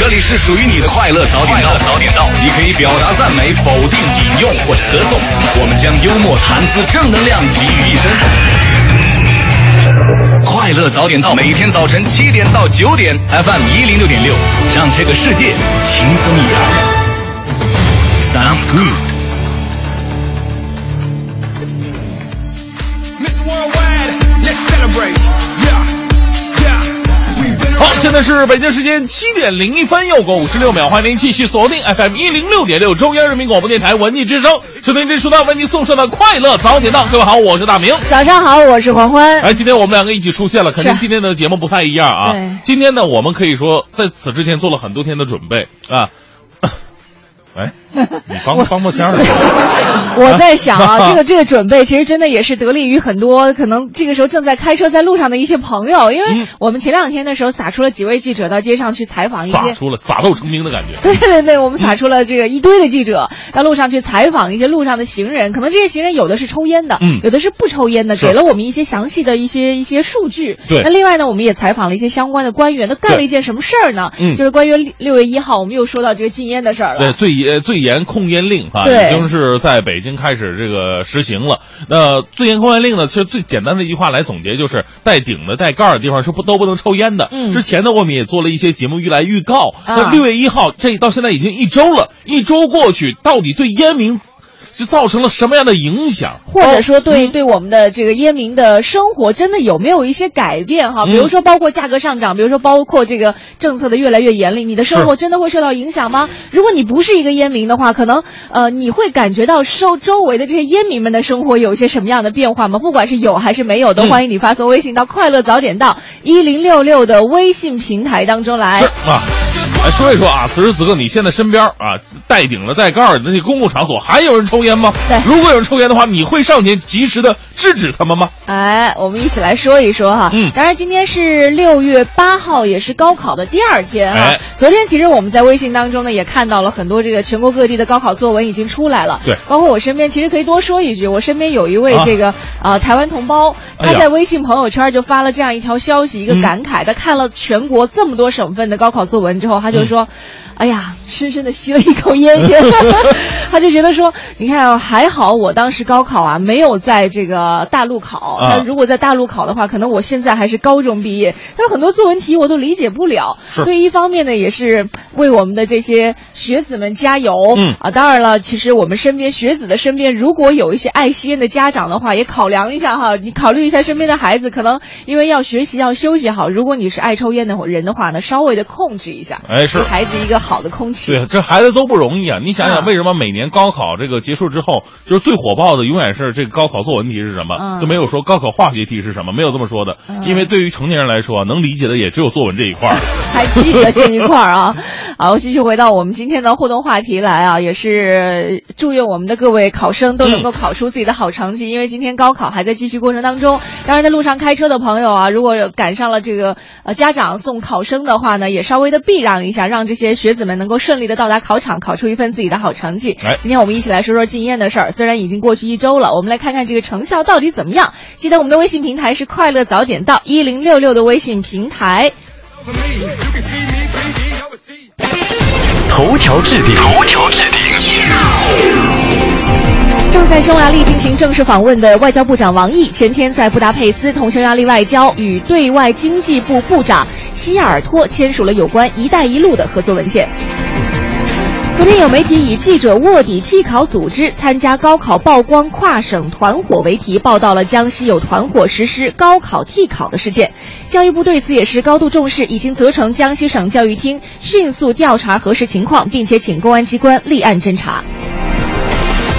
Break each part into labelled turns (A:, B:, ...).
A: 这里是属于你的快乐早点到，早点到，你可以表达赞美、否定、引用或者歌颂，我们将幽默、谈资、正能量集于一身。快乐早点到，每天早晨七点到九点，FM 一零六点六，让这个世界轻松一点。Sounds good。
B: 现在是北京时间七点零一分，又过五十六秒，欢迎您继续锁定 FM 一零六点六，中央人民广播电台文艺之声，收听这时段为您送上的快乐早点到。各位好，我是大明。
C: 早上好，我是黄欢。
B: 哎，今天我们两个一起出现了，肯定今天的节目不太一样啊。今天呢，我们可以说在此之前做了很多天的准备啊。哎，你帮帮帮腔儿。
C: 我在想啊，这个这个准备其实真的也是得力于很多可能这个时候正在开车在路上的一些朋友，因为
B: 嗯
C: 我们前两天的时候撒出了几位记者到街上去采访一些。
B: 撒出了撒豆成兵的感觉。
C: 对对对，我们撒出了这个一堆的记者到路上去采访一些路上的行人，可能这些行人有的是抽烟的，
B: 嗯
C: 有的是不抽烟的，给了我们一些详细的一些一些数据。
B: 对
C: 那另外呢，我们也采访了一些相关的官员，都干了一件什么事儿呢？
B: 嗯
C: 就是关于六六月一号，我们又说到这个禁烟的事儿了。
B: 对，最严最严控烟令啊，已经是在北京开始这个实行了。那最严控烟令呢，其实最简单的一句话来总结，就是带顶的、带盖儿的地方是不都不能抽烟的。
C: 嗯
B: 之前呢，我们也做了一些节目预来预告。
C: 啊
B: 那六月一号，这到现在已经一周了，一周过去，到底对烟民是造成了什么样的影响？
C: 或者说
B: 哦
C: 对对我们的这个烟民的生活真的有没有一些改变哈？
B: 嗯
C: 比如说包括价格上涨，比如说包括这个政策的越来越严厉，你的生活真的会受到影响吗？如果你不是一个烟民的话，可能呃你会感觉到受周围的这些烟民们的生活有一些什么样的变化吗？不管是有还是没有，都
B: 嗯
C: 欢迎你发送微信到快乐早点到一零六六的微信平台当中来
B: 是。啊。来说一说啊，此时此刻你现在身边啊带顶的、带盖儿的那些公共场所还有人抽烟吗？
C: 对
B: 如果有人抽烟的话，你会上前及时的制止他们吗？
C: 哎，我们一起来说一说哈。
B: 嗯
C: 当然今天是六月八号，也是高考的第二天哈。
B: 哎
C: 昨天其实我们在微信当中呢，也看到了很多这个全国各地的高考作文已经出来了。
B: 对
C: 包括我身边，其实可以多说一句，我身边有一位
B: 啊
C: 这个呃台湾同胞，他在微信朋友圈就发了这样一条消息，一个
B: 嗯
C: 感慨。他看了全国这么多省份的高考作文之后，他就说。哎呀，深深的吸了一口烟先，他就觉得说，你看啊，还好我当时高考啊没有在这个大陆考，
B: 啊。
C: 他如果在大陆考的话，可能我现在还是高中毕业。他说很多作文题我都理解不了，所以一方面呢，也是为我们的这些学子们加油。
B: 嗯。
C: 啊，当然了，其实我们身边学子的身边，如果有一些爱吸烟的家长的话，也考量一下哈，你考虑一下身边的孩子，可能因为要学习要休息好，如果你是爱抽烟的人的话呢，稍微的控制一下，
B: 哎是。
C: 给孩子一个好的空气。
B: 对，这孩子都不容易啊！你想想，
C: 嗯
B: 为什么每年高考这个结束之后，就是最火爆的永远是这个高考作文题是什么？
C: 嗯
B: 就没有说高考化学题是什么，没有这么说的。
C: 嗯
B: 因为对于成年人来说，能理解的也只有作文这一块儿。
C: 还记得这一块儿啊。好，继续回到我们今天的互动话题来啊，也是祝愿我们的各位考生都能够考出自己的好成绩，因为今天高考还在继续过程当中。当然，在路上开车的朋友啊，如果赶上了这个呃家长送考生的话呢，也稍微的避让一下，让这些学子们能够顺利的到达考场，考出一份自己的好成绩。
B: 哎
C: 今天我们一起来说说禁烟的事儿，虽然已经过去一周了，我们来看看这个成效到底怎么样。记得我们的微信平台是快乐早点到一零六六的微信平台。
A: 头条置顶，头条置顶。
C: 在匈牙利进行正式访问的外交部长王毅，前天在布达佩斯同匈牙利外交与对外经济部部长西亚尔托签署了有关“一带一路”的合作文件。昨天有媒体以“记者卧底替考组织参加高考曝光跨省团伙”为题，报道了江西有团伙实施高考替考的事件。教育部对此也是高度重视，已经责成江西省教育厅迅速调查核实情况，并且请公安机关立案侦查。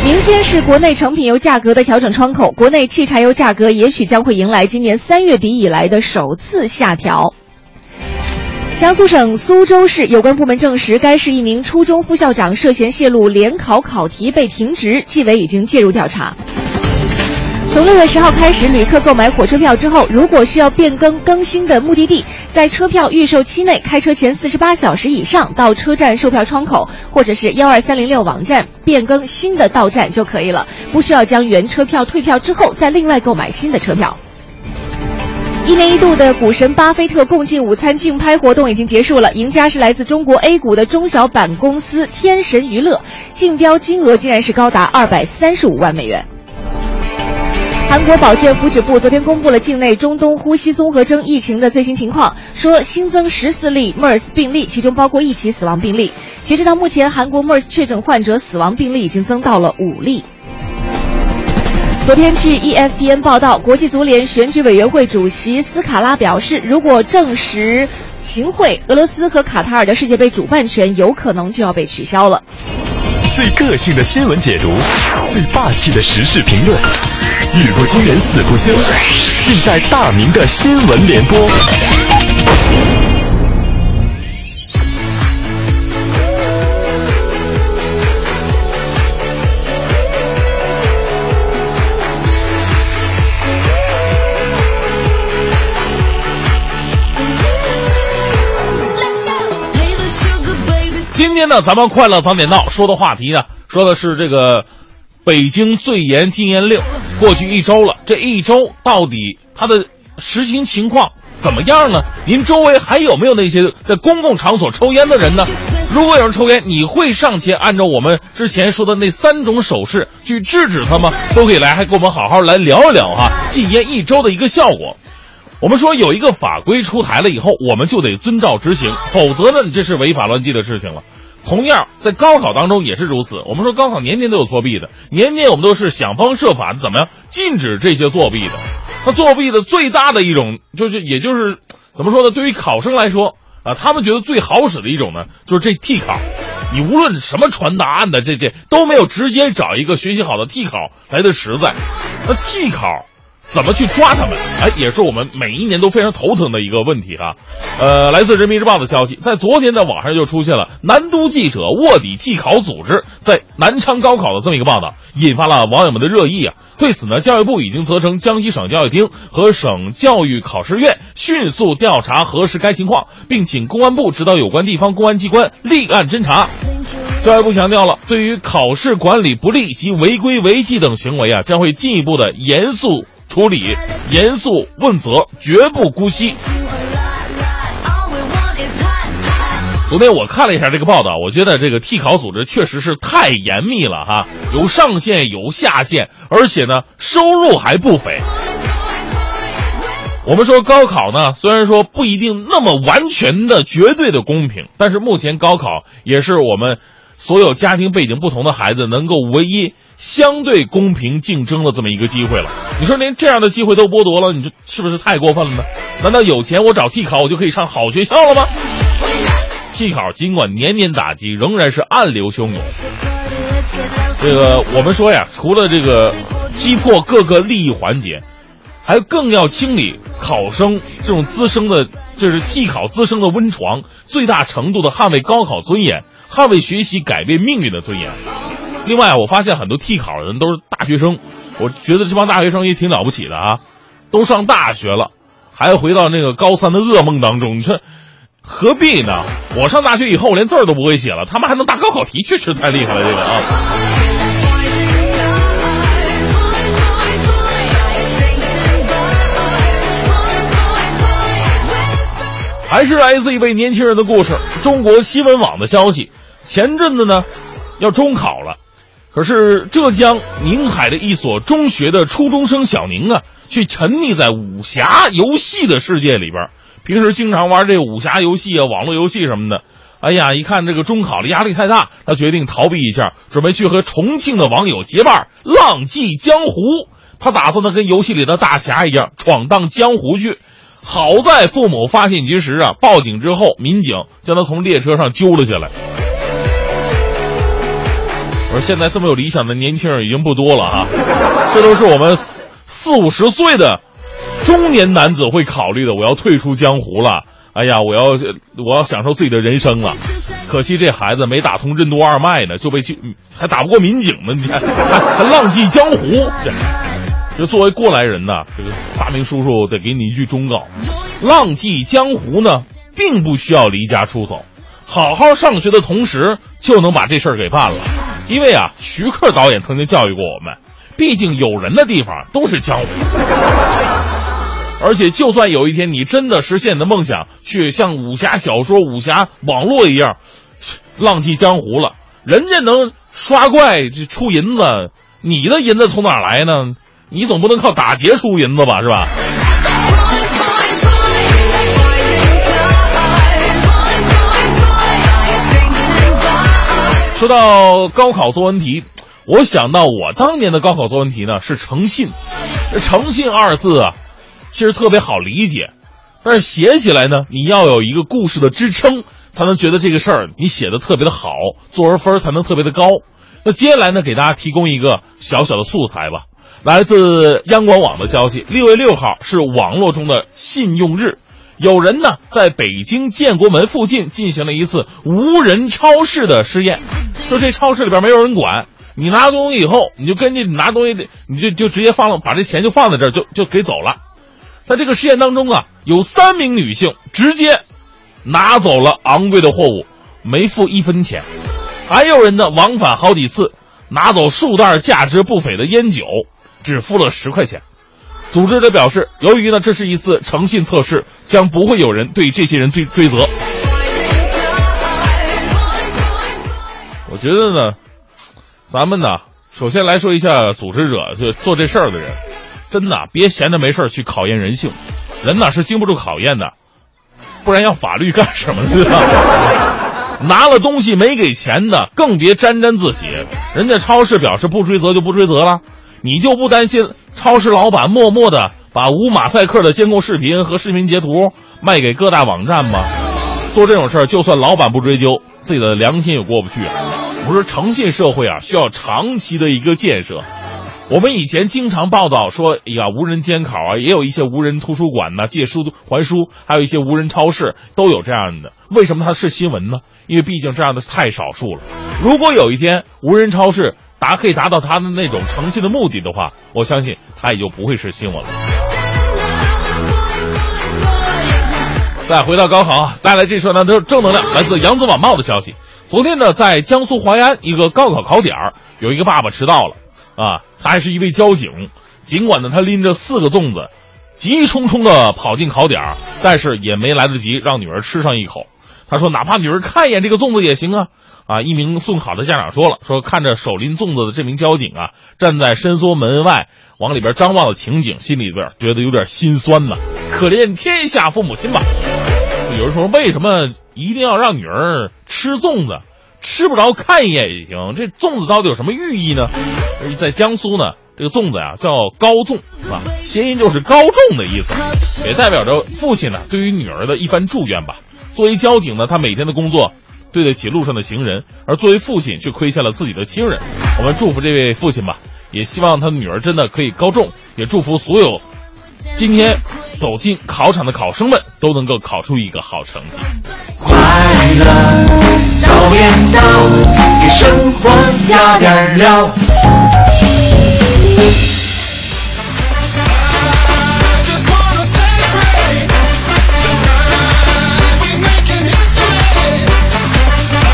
C: 明天是国内成品油价格的调整窗口，国内汽柴油价格也许将会迎来今年三月底以来的首次下调。江苏省苏州市有关部门证实，该市一名初中副校长涉嫌泄露联考考题被停职，纪委已经介入调查。从六月十号开始，旅客购买火车票之后，如果需要变更更新的目的地，在车票预售期内，开车前四十八小时以上到车站售票窗口或者是幺二三零六网站变更新的到站就可以了，不需要将原车票退票之后再另外购买新的车票。一年一度的股神巴菲特共进午餐竞拍活动已经结束了，赢家是来自中国 A 股的中小板公司天神娱乐，竞标金额竟然是高达二百三十五万美元。韩国保健福祉部昨天公布了境内中东呼吸综合征疫情的最新情况，说新增十四例 MERS 病例，其中包括一起死亡病例。截止到目前，韩国 MERS 确诊患者死亡病例已经增到了五例。昨天，据 ESPN 报道，国际足联选举委员会主席斯卡拉表示，如果证实行贿，俄罗斯和卡塔尔的世界杯主办权有可能就要被取消了。
D: 最个性的新闻解读，最霸气的时事评论，语不惊人死不休，尽在大明的新闻联播。
B: 今天呢，咱们快乐早点到说的话题呢，说的是这个北京最严禁烟令过去一周了，这一周到底它的实行情况怎么样呢？您周围还有没有那些在公共场所抽烟的人呢？如果有人抽烟，你会上前按照我们之前说的那三种手势去制止他吗？都可以来，还跟我们好好来聊一聊哈，禁烟一周的一个效果。我们说有一个法规出台了以后，我们就得遵照执行，否则呢，你这是违法乱纪的事情了。同样，在高考当中也是如此。我们说高考年年都有作弊的，年年我们都是想方设法怎么样禁止这些作弊的。那作弊的最大的一种，就是也就是怎么说呢？对于考生来说啊，他们觉得最好使的一种呢，就是这替考。你无论什么传答案的，这这都没有直接找一个学习好的替考来的实在。那替考。怎么去抓他们？哎，也是我们每一年都非常头疼的一个问题哈。呃，来自人民日报的消息，在昨天在网上就出现了南都记者卧底替考组织在南昌高考的这么一个报道，引发了网友们的热议啊。对此呢，教育部已经责成江西省教育厅和省教育考试院迅速调查核实该情况，并请公安部指导有关地方公安机关立案侦查。教育部强调了，对于考试管理不力及违规违纪等行为啊，将会进一步的严肃。处理严肃问责，绝不姑息。昨天我看了一下这个报道，我觉得这个替考组织确实是太严密了哈，有上限有下限，而且呢收入还不菲。我们说高考呢，虽然说不一定那么完全的绝对的公平，但是目前高考也是我们所有家庭背景不同的孩子能够唯一。相对公平竞争的这么一个机会了，你说连这样的机会都剥夺了，你这是不是太过分了呢？难道有钱我找替考我就可以上好学校了吗？替考尽管年年打击，仍然是暗流汹涌。这个我们说呀，除了这个击破各个利益环节，还更要清理考生这种滋生的，就是替考滋生的温床，最大程度的捍卫高考尊严，捍卫学习改变命运的尊严。另外，我发现很多替考的人都是大学生，我觉得这帮大学生也挺了不起的啊，都上大学了，还回到那个高三的噩梦当中，你说何必呢？我上大学以后，连字儿都不会写了，他们还能答高考题，确实太厉害了，这个啊。还是来自一位年轻人的故事，中国新闻网的消息，前阵子呢，要中考了。可是浙江宁海的一所中学的初中生小宁啊，却沉溺在武侠游戏的世界里边。平时经常玩这武侠游戏啊，网络游戏什么的。哎呀，一看这个中考的压力太大，他决定逃避一下，准备去和重庆的网友结伴浪迹江湖。他打算呢，跟游戏里的大侠一样闯荡江湖去。好在父母发现及时啊，报警之后，民警将他从列车上揪了下来。我说现在这么有理想的年轻人已经不多了哈，这都是我们四五十岁的中年男子会考虑的。我要退出江湖了，哎呀，我要我要享受自己的人生了。可惜这孩子没打通任督二脉呢，就被就还打不过民警呢，你看还浪迹江湖。这这作为过来人呐，这个大明叔叔得给你一句忠告：浪迹江湖呢，并不需要离家出走，好好上学的同时就能把这事儿给办了。因为啊，徐克导演曾经教育过我们，毕竟有人的地方都是江湖。而且，就算有一天你真的实现你的梦想，去像武侠小说、武侠网络一样浪迹江湖了，人家能刷怪这出银子，你的银子从哪来呢？你总不能靠打劫出银子吧，是吧？说到高考作文题，我想到我当年的高考作文题呢是诚信，诚信二字啊，其实特别好理解，但是写起来呢，你要有一个故事的支撑，才能觉得这个事儿你写的特别的好，作文分才能特别的高。那接下来呢，给大家提供一个小小的素材吧，来自央广网的消息，六月六号是网络中的信用日。有人呢，在北京建国门附近进行了一次无人超市的试验，就这超市里边没有人管，你拿东西以后，你就跟进拿东西，你就就直接放了，把这钱就放在这儿，就就给走了。在这个试验当中啊，有三名女性直接拿走了昂贵的货物，没付一分钱；还有人呢，往返好几次，拿走数袋价值不菲的烟酒，只付了十块钱。组织者表示，由于呢这是一次诚信测试，将不会有人对这些人追追责。我觉得呢，咱们呢，首先来说一下组织者，就做这事儿的人，真的别闲着没事去考验人性，人呢是经不住考验的，不然要法律干什么呢？拿了东西没给钱的，更别沾沾自喜。人家超市表示不追责就不追责了。你就不担心超市老板默默的把无马赛克的监控视频和视频截图卖给各大网站吗？做这种事儿，就算老板不追究，自己的良心也过不去啊！我说，诚信社会啊，需要长期的一个建设。我们以前经常报道说，哎呀，无人监考啊，也有一些无人图书馆呢，借书还书，还有一些无人超市都有这样的。为什么它是新闻呢？因为毕竟这样的太少数了。如果有一天无人超市，达可以达到他的那种诚信的目的的话，我相信他也就不会是新闻了。再回到高考，带来这说呢都是正能量，来自扬子晚报的消息。昨天呢，在江苏淮安一个高考考点有一个爸爸迟到了，啊，他还是一位交警。尽管呢，他拎着四个粽子，急匆匆的跑进考点但是也没来得及让女儿吃上一口。他说，哪怕女儿看一眼这个粽子也行啊。啊！一名送考的家长说了：“说看着手拎粽子的这名交警啊，站在伸缩门外往里边张望的情景，心里边觉得有点心酸呐。可怜天下父母心吧。”有人说：“为什么一定要让女儿吃粽子？吃不着看一眼也行。这粽子到底有什么寓意呢？”在江苏呢，这个粽子呀叫高粽啊，谐音就是高中的意思，也代表着父亲呢对于女儿的一番祝愿吧。作为交警呢，他每天的工作。对得起路上的行人，而作为父亲却亏欠了自己的亲人。我们祝福这位父亲吧，也希望他的女儿真的可以高中，也祝福所有今天走进考场的考生们都能够考出一个好成绩。快乐早点到，给生活加点料。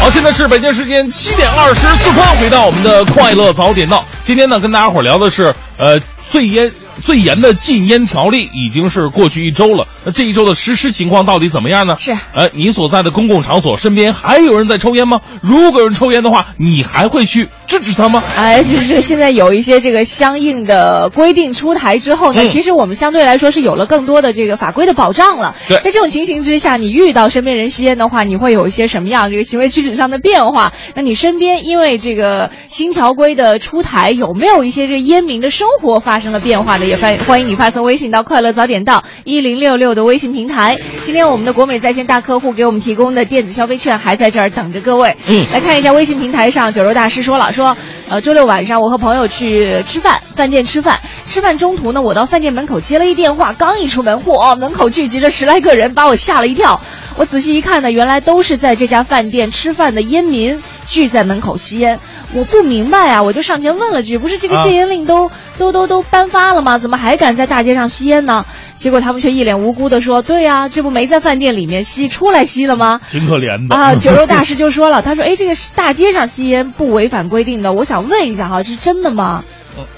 B: 现在是北京时间七点二十四分，回到我们的快乐早点到。今天呢，跟大家伙聊的是，呃，最烟。最严的禁烟条例已经是过去一周了，那这一周的实施情况到底怎么样呢？
C: 是，
B: 呃，你所在的公共场所身边还有人在抽烟吗？如果有人抽烟的话，你还会去制止他吗？
C: 哎，就是现在有一些这个相应的规定出台之后呢，其实我们相对来说是有了更多的这个法规的保障了。
B: 对，
C: 在这种情形之下，你遇到身边人吸烟的话，你会有一些什么样这个行为举止上的变化？那你身边因为这个新条规的出台，有没有一些这烟民的生活发生了变化呢？也欢欢迎你发送微信到“快乐早点到一零六六”的微信平台。今天我们的国美在线大客户给我们提供的电子消费券还在这儿等着各位。
B: 嗯，
C: 来看一下微信平台上，九州大师说了说，呃，周六晚上我和朋友去吃饭，饭店吃饭，吃饭中途呢，我到饭店门口接了一电话，刚一出门，嚯，门口聚集着十来个人，把我吓了一跳。我仔细一看呢，原来都是在这家饭店吃饭的烟民聚在门口吸烟。我不明白啊，我就上前问了句：“不是这个戒烟令都都都都颁发了吗？怎么还敢在大街上吸烟呢？”结果他们却一脸无辜地说：“对呀，这不没在饭店里面吸，出来吸了吗？”
B: 挺可怜的
C: 啊！酒肉大 师就说了：“他说，哎，这个大街上吸烟不违反规定的，我想问一下哈，是真的吗？”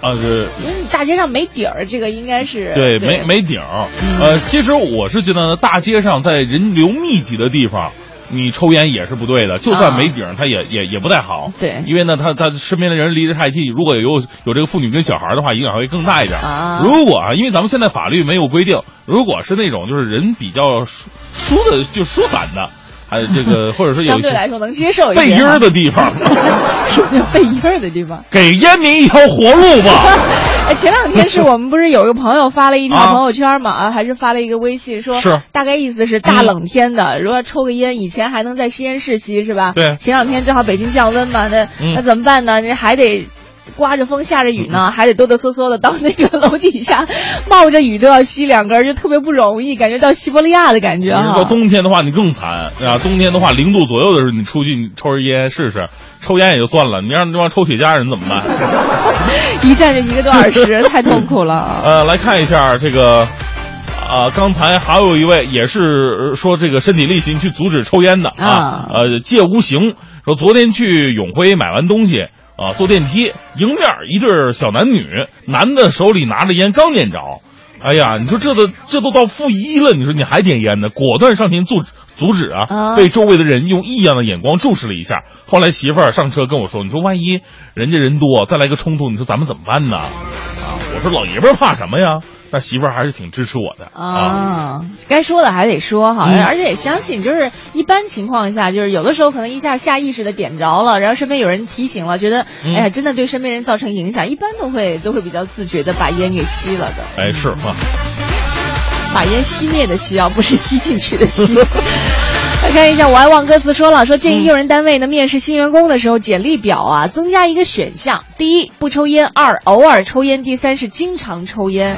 B: 啊，是
C: 大街上没底儿，这个应该是
B: 对，没没底儿。呃，其实我是觉得呢，大街上在人流密集的地方。你抽烟也是不对的，就算没顶，他也也也不太好。
C: 对，
B: 因为呢，他他身边的人离得太近，如果有有这个妇女跟小孩的话，影响会更大一点。
C: 啊，
B: 如果啊，因为咱们现在法律没有规定，如果是那种就是人比较疏疏的就疏散的，还有这个 或者说有
C: 相对来说能接受
B: 背阴儿的地方，
C: 什么叫背阴儿的地方？
B: 给烟民一条活路吧。
C: 哎，前两天是我们不是有一个朋友发了一条朋友圈嘛？啊，还是发了一个微信说，
B: 是
C: 大概意思是大冷天的，如果抽个烟，以前还能在吸烟市吸是吧？
B: 对。
C: 前两天正好北京降温嘛，那那怎么办呢？这还得刮着风下着雨呢，还得哆哆嗦嗦的到那个楼底下，冒着雨都要吸两根，就特别不容易，感觉到西伯利亚的感觉哈。
B: 到冬天的话，你更惨啊！冬天的话，零度左右的时候，你出去你抽根烟试试。抽烟也就算了，你让这帮抽雪茄人怎么办？
C: 一站就一个多小时，太痛苦了。
B: 呃，来看一下这个，啊，刚才还有一位也是说这个身体力行去阻止抽烟的啊，呃，借无形说昨天去永辉买完东西啊，坐电梯迎面一对小男女，男的手里拿着烟刚点着，哎呀，你说这都这都到负一了，你说你还点烟呢？果断上前阻止。阻止啊！被周围的人用异样的眼光注视了一下。后来媳妇儿上车跟我说：“你说万一人家人多，再来个冲突，你说咱们怎么办呢？”啊，我说老爷们儿怕什么呀？那媳妇儿还是挺支持我的
C: 啊。该说的还得说哈，而且也相信，就是一般情况下，就是有的时候可能一下下意识的点着了，然后身边有人提醒了，觉得哎呀，真的对身边人造成影响，一般都会都会比较自觉的把烟给吸了的。
B: 哎，是啊。
C: 把烟熄灭的熄啊，不是吸进去的吸。来看一下，我爱忘歌词说了，说建议用人单位呢面试新员工的时候，简历表啊增加一个选项：第一，不抽烟；二，偶尔抽烟；第三是经常抽烟。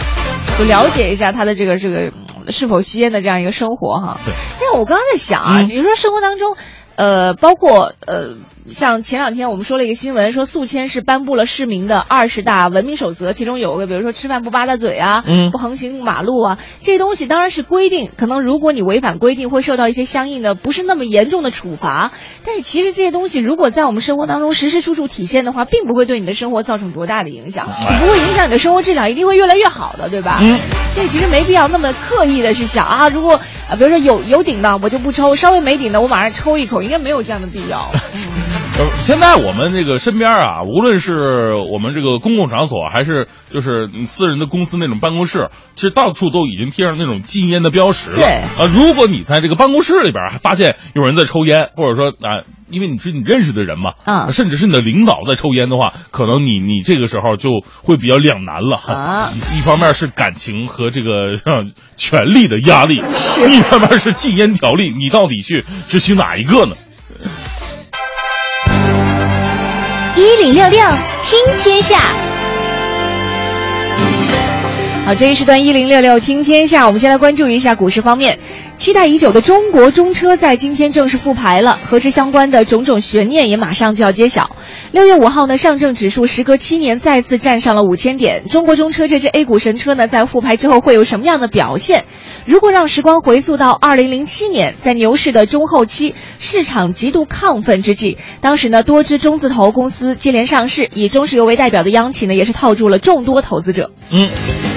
C: 就了解一下他的这个这个是否吸烟的这样一个生活哈。
B: 对。
C: 但是我刚刚在想啊，比如说生活当中，呃，包括呃。像前两天我们说了一个新闻，说宿迁是颁布了市民的二十大文明守则，其中有个，比如说吃饭不吧嗒嘴啊，
B: 嗯，
C: 不横行马路啊，这些东西当然是规定，可能如果你违反规定，会受到一些相应的不是那么严重的处罚。但是其实这些东西如果在我们生活当中时时处处体现的话，并不会对你的生活造成多大的影响，不会影响你的生活质量，一定会越来越好的，对吧？
B: 嗯，
C: 这其实没必要那么刻意的去想啊，如果啊，比如说有有顶的我就不抽，稍微没顶的我马上抽一口，应该没有这样的必要。
B: 呃，现在我们这个身边啊，无论是我们这个公共场所，还是就是私人的公司那种办公室，其实到处都已经贴上那种禁烟的标识了。
C: 对
B: 啊，如果你在这个办公室里边还发现有人在抽烟，或者说啊，因为你是你认识的人嘛，
C: 啊，
B: 甚至是你的领导在抽烟的话，可能你你这个时候就会比较两难了
C: 啊。
B: 一方面是感情和这个权力的压力，
C: 是；
B: 一方面是禁烟条例，你到底去执行哪一个呢？
E: 一零六六听天下，
C: 这一时段一零六六听天下，我们先来关注一下股市方面。期待已久的中国中车在今天正式复牌了，和之相关的种种悬念也马上就要揭晓。六月五号呢，上证指数时隔七年再次站上了五千点。中国中车这支 A 股神车呢，在复牌之后会有什么样的表现？如果让时光回溯到二零零七年，在牛市的中后期，市场极度亢奋之际，当时呢多支中字头公司接连上市，以中石油为代表的央企呢也是套住了众多投资者。
B: 嗯，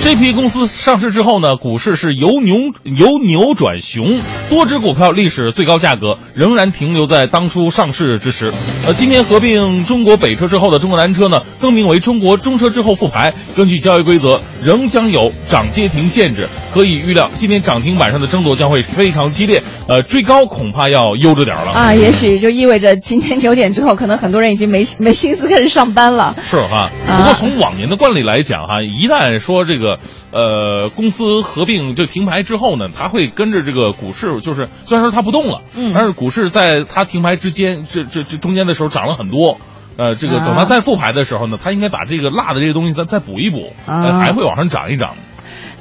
B: 这批公司上市之后呢，股市是由牛由牛转熊，多只股票历史最高价格仍然停留在当初上市之时。呃，今年合并中国北车之后的中国南车呢，更名为中国中车之后复牌，根据交易规则，仍将有涨跌停限制。可以预料，今天涨停板上的争夺将会非常激烈，呃，追高恐怕要悠着点了
C: 啊。也许就意味着今天九点之后，可能很多人已经没没心思开始上班了。
B: 是哈，不过从往年的惯例来讲哈，一旦说这个呃公司合并就停牌之后呢，它会跟着这个股市，就是虽然说它不动了，
C: 嗯，
B: 但是股市在它停牌之间，这这这中间的时候涨了很多，呃，这个等它再复牌的时候呢，它应该把这个落的这些东西再再补一补，还会往上涨一涨。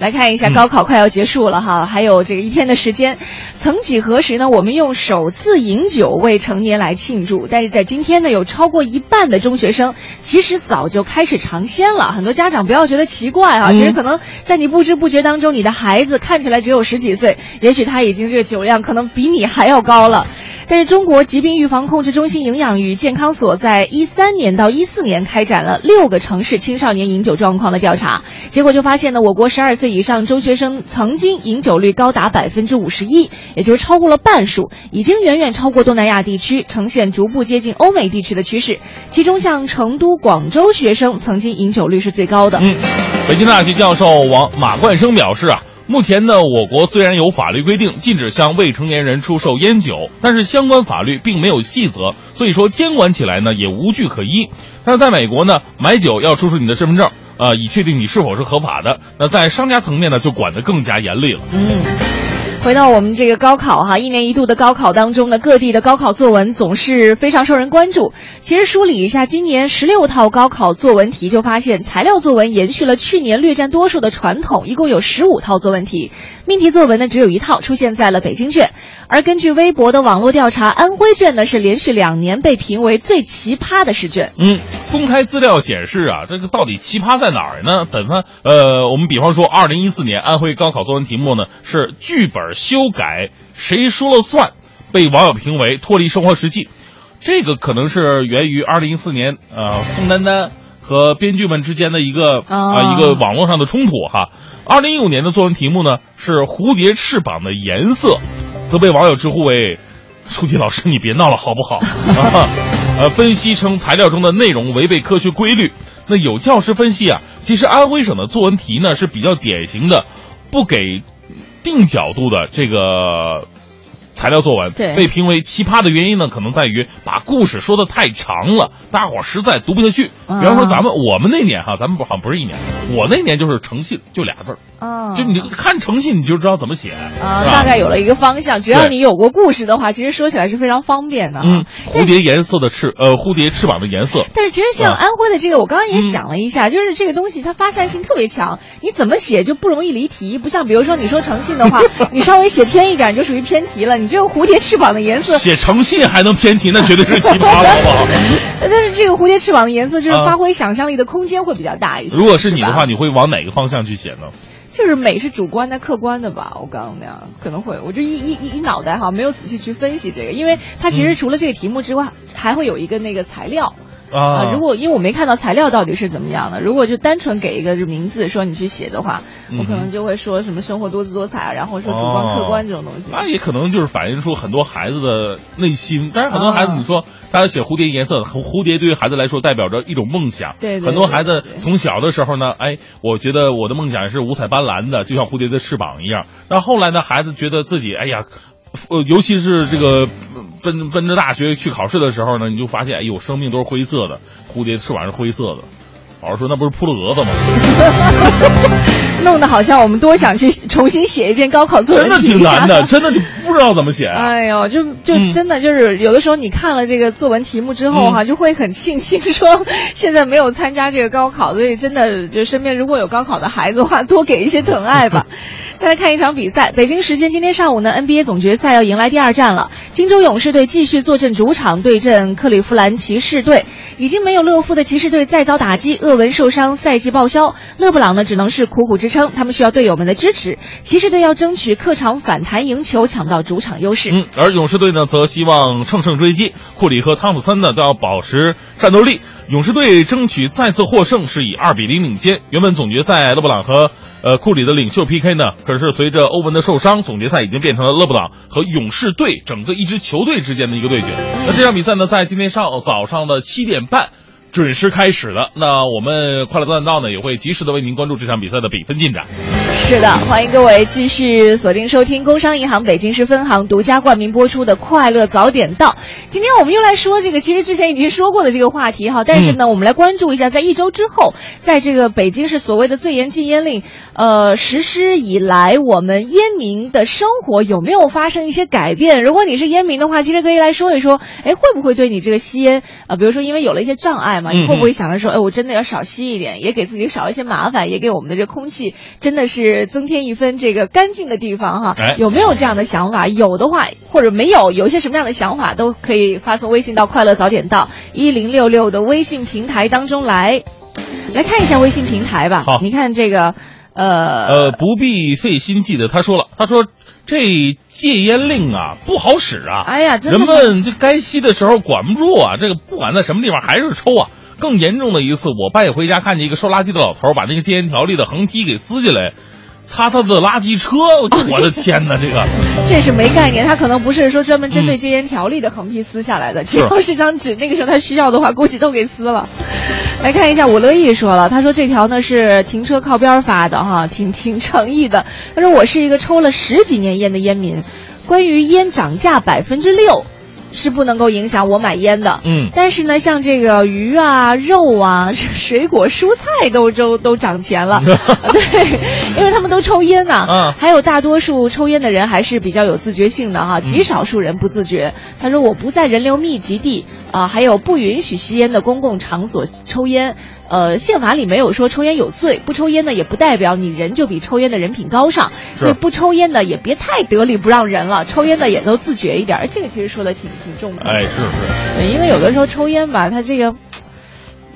C: 来看一下，高考快要结束了哈，还有这个一天的时间。曾几何时呢，我们用首次饮酒为成年来庆祝，但是在今天呢，有超过一半的中学生其实早就开始尝鲜了。很多家长不要觉得奇怪啊，其实可能在你不知不觉当中，你的孩子看起来只有十几岁，也许他已经这个酒量可能比你还要高了。但是中国疾病预防控制中心营养与健康所在一三年到一四年开展了六个城市青少年饮酒状况的调查，结果就发现呢，我国十二岁以上中学生曾经饮酒率高达百分之五十一，也就是超过了半数，已经远远超过东南亚地区，呈现逐步接近欧美地区的趋势。其中，像成都、广州学生曾经饮酒率是最高的。
B: 嗯，北京大学教授王马冠生表示啊。目前呢，我国虽然有法律规定禁止向未成年人出售烟酒，但是相关法律并没有细则，所以说监管起来呢也无据可依。但是在美国呢，买酒要出示你的身份证，呃，以确定你是否是合法的。那在商家层面呢，就管得更加严厉了。
C: 嗯。回到我们这个高考哈，一年一度的高考当中呢，各地的高考作文总是非常受人关注。其实梳理一下今年十六套高考作文题，就发现材料作文延续了去年略占多数的传统，一共有十五套作文题。命题作文呢只有一套出现在了北京卷，而根据微博的网络调查，安徽卷呢是连续两年被评为最奇葩的试卷。
B: 嗯，公开资料显示啊，这个到底奇葩在哪儿呢？本番呃，我们比方说，二零一四年安徽高考作文题目呢是剧本。修改谁说了算？被网友评为脱离生活实际，这个可能是源于二零一四年呃宋丹丹和编剧们之间的一个啊一个网络上的冲突哈。二零一五年的作文题目呢是蝴蝶翅膀的颜色，则被网友直呼为出题老师你别闹了好不好？呃，分析称材料中的内容违背科学规律。那有教师分析啊，其实安徽省的作文题呢是比较典型的，不给。定角度的这个。材料作文被评为奇葩的原因呢，可能在于把故事说的太长了，大家伙实在读不下去。比方说咱们我们那年哈，咱们不好像不是一年，我那年就是诚信就俩字儿，啊就你看诚信你就知道怎么写
C: 啊，大概有了一个方向。只要你有过故事的话，其实说起来是非常方便的。
B: 嗯，蝴蝶颜色的翅呃，蝴蝶翅膀的颜色。
C: 但是其实像安徽的这个，我刚刚也想了一下，就是这个东西它发散性特别强，你怎么写就不容易离题，不像比如说你说诚信的话，你稍微写偏一点就属于偏题了。你这个蝴蝶翅膀的颜色，
B: 写诚信还能偏题，那绝对是奇葩了，好不好？
C: 但是这个蝴蝶翅膀的颜色，就是发挥想象力的空间会比较大一些。
B: 如果是你的话，你会往哪个方向去写呢？
C: 就是美是主观的、客观的吧？我刚刚那样可能会，我就一一一一脑袋哈，没有仔细去分析这个，因为它其实除了这个题目之外，还会有一个那个材料。啊，如果因为我没看到材料到底是怎么样的，如果就单纯给一个名字说你去写的话，我可能就会说什么生活多姿多彩啊，然后说主观客观这种东西。
B: 那也可能就是反映出很多孩子的内心，但是很多孩子你说大家写蝴蝶颜色，蝴蝶对于孩子来说代表着一种梦想。
C: 对，
B: 很多孩子从小的时候呢，哎，我觉得我的梦想是五彩斑斓的，就像蝴蝶的翅膀一样。但后来呢，孩子觉得自己哎呀。呃，尤其是这个奔奔着大学去考试的时候呢，你就发现，哎呦，生命都是灰色的，蝴蝶翅膀是灰色的。老师说，那不是扑了蛾子吗？
C: 弄得好像我们多想去重新写一遍高考作文
B: 题。真的挺难的，真的就不知道怎么写。
C: 哎呦，就就真的就是有的时候你看了这个作文题目之后哈，就会很庆幸说现在没有参加这个高考，所以真的就身边如果有高考的孩子的话，多给一些疼爱吧。再来看一场比赛，北京时间今天上午呢，NBA 总决赛要迎来第二战了。金州勇士队继续坐镇主场对阵克利夫兰骑士队。已经没有勒夫的骑士队再遭打击，厄文受伤，赛季报销。勒布朗呢，只能是苦苦支撑。他们需要队友们的支持。骑士队要争取客场反弹赢球，抢到主场优势。
B: 嗯，而勇士队呢，则希望乘胜追击。库里和汤普森呢，都要保持战斗力。勇士队争取再次获胜，是以二比零领先。原本总决赛勒布朗和呃库里的领袖 PK 呢，可是随着欧文的受伤，总决赛已经变成了勒布朗和勇士队整个一支球队之间的一个对决。那这场比赛呢，在今天上早上的七点半。准时开始了，那我们快乐早点到呢，也会及时的为您关注这场比赛的比分进展。
C: 是的，欢迎各位继续锁定收听工商银行北京市分行独家冠名播出的《快乐早点到》。今天我们又来说这个，其实之前已经说过的这个话题哈，但是呢，我们来关注一下，在一周之后，在这个北京市所谓的最严禁烟令呃实施以来，我们烟民的生活有没有发生一些改变？如果你是烟民的话，其实可以来说一说，哎，会不会对你这个吸烟啊，比如说因为有了一些障碍嘛。你会不会想着说，哎，我真的要少吸一点，也给自己少一些麻烦，也给我们的这空气真的是增添一分这个干净的地方哈？有没有这样的想法？有的话，或者没有，有一些什么样的想法，都可以发送微信到“快乐早点到一零六六”的微信平台当中来，来看一下微信平台吧。
B: 好，
C: 你看这个，呃
B: 呃，不必费心记的，他说了，他说。这戒烟令啊不好使啊！
C: 哎呀，
B: 人们这该吸的时候管不住啊，这个不管在什么地方还是抽啊。更严重的一次，我半夜回家看见一个收垃圾的老头儿把那个戒烟条例的横批给撕下来，擦他的垃圾车。我的天哪，这个
C: 这是没概念，他可能不是说专门针对戒烟条例的横批撕下来的，只要是张纸，那个时候他需要的话，估计都给撕了。来看一下，我乐意说了，他说这条呢是停车靠边发的哈，挺挺诚意的。他说我是一个抽了十几年烟的烟民，关于烟涨价百分之六。是不能够影响我买烟的，
B: 嗯。
C: 但是呢，像这个鱼啊、肉啊、水果、蔬菜都都都涨钱了，对，因为他们都抽烟呐、
B: 嗯。
C: 还有大多数抽烟的人还是比较有自觉性的哈，极少数人不自觉。他说我不在人流密集地啊、还有不允许吸烟的公共场所抽烟。呃，宪法里没有说抽烟有罪，不抽烟呢也不代表你人就比抽烟的人品高尚，所以不抽烟呢也别太得理不让人了，抽烟的也都自觉一点。这个其实说的挺挺重的。
B: 哎，是是，
C: 因为有的时候抽烟吧，他这个，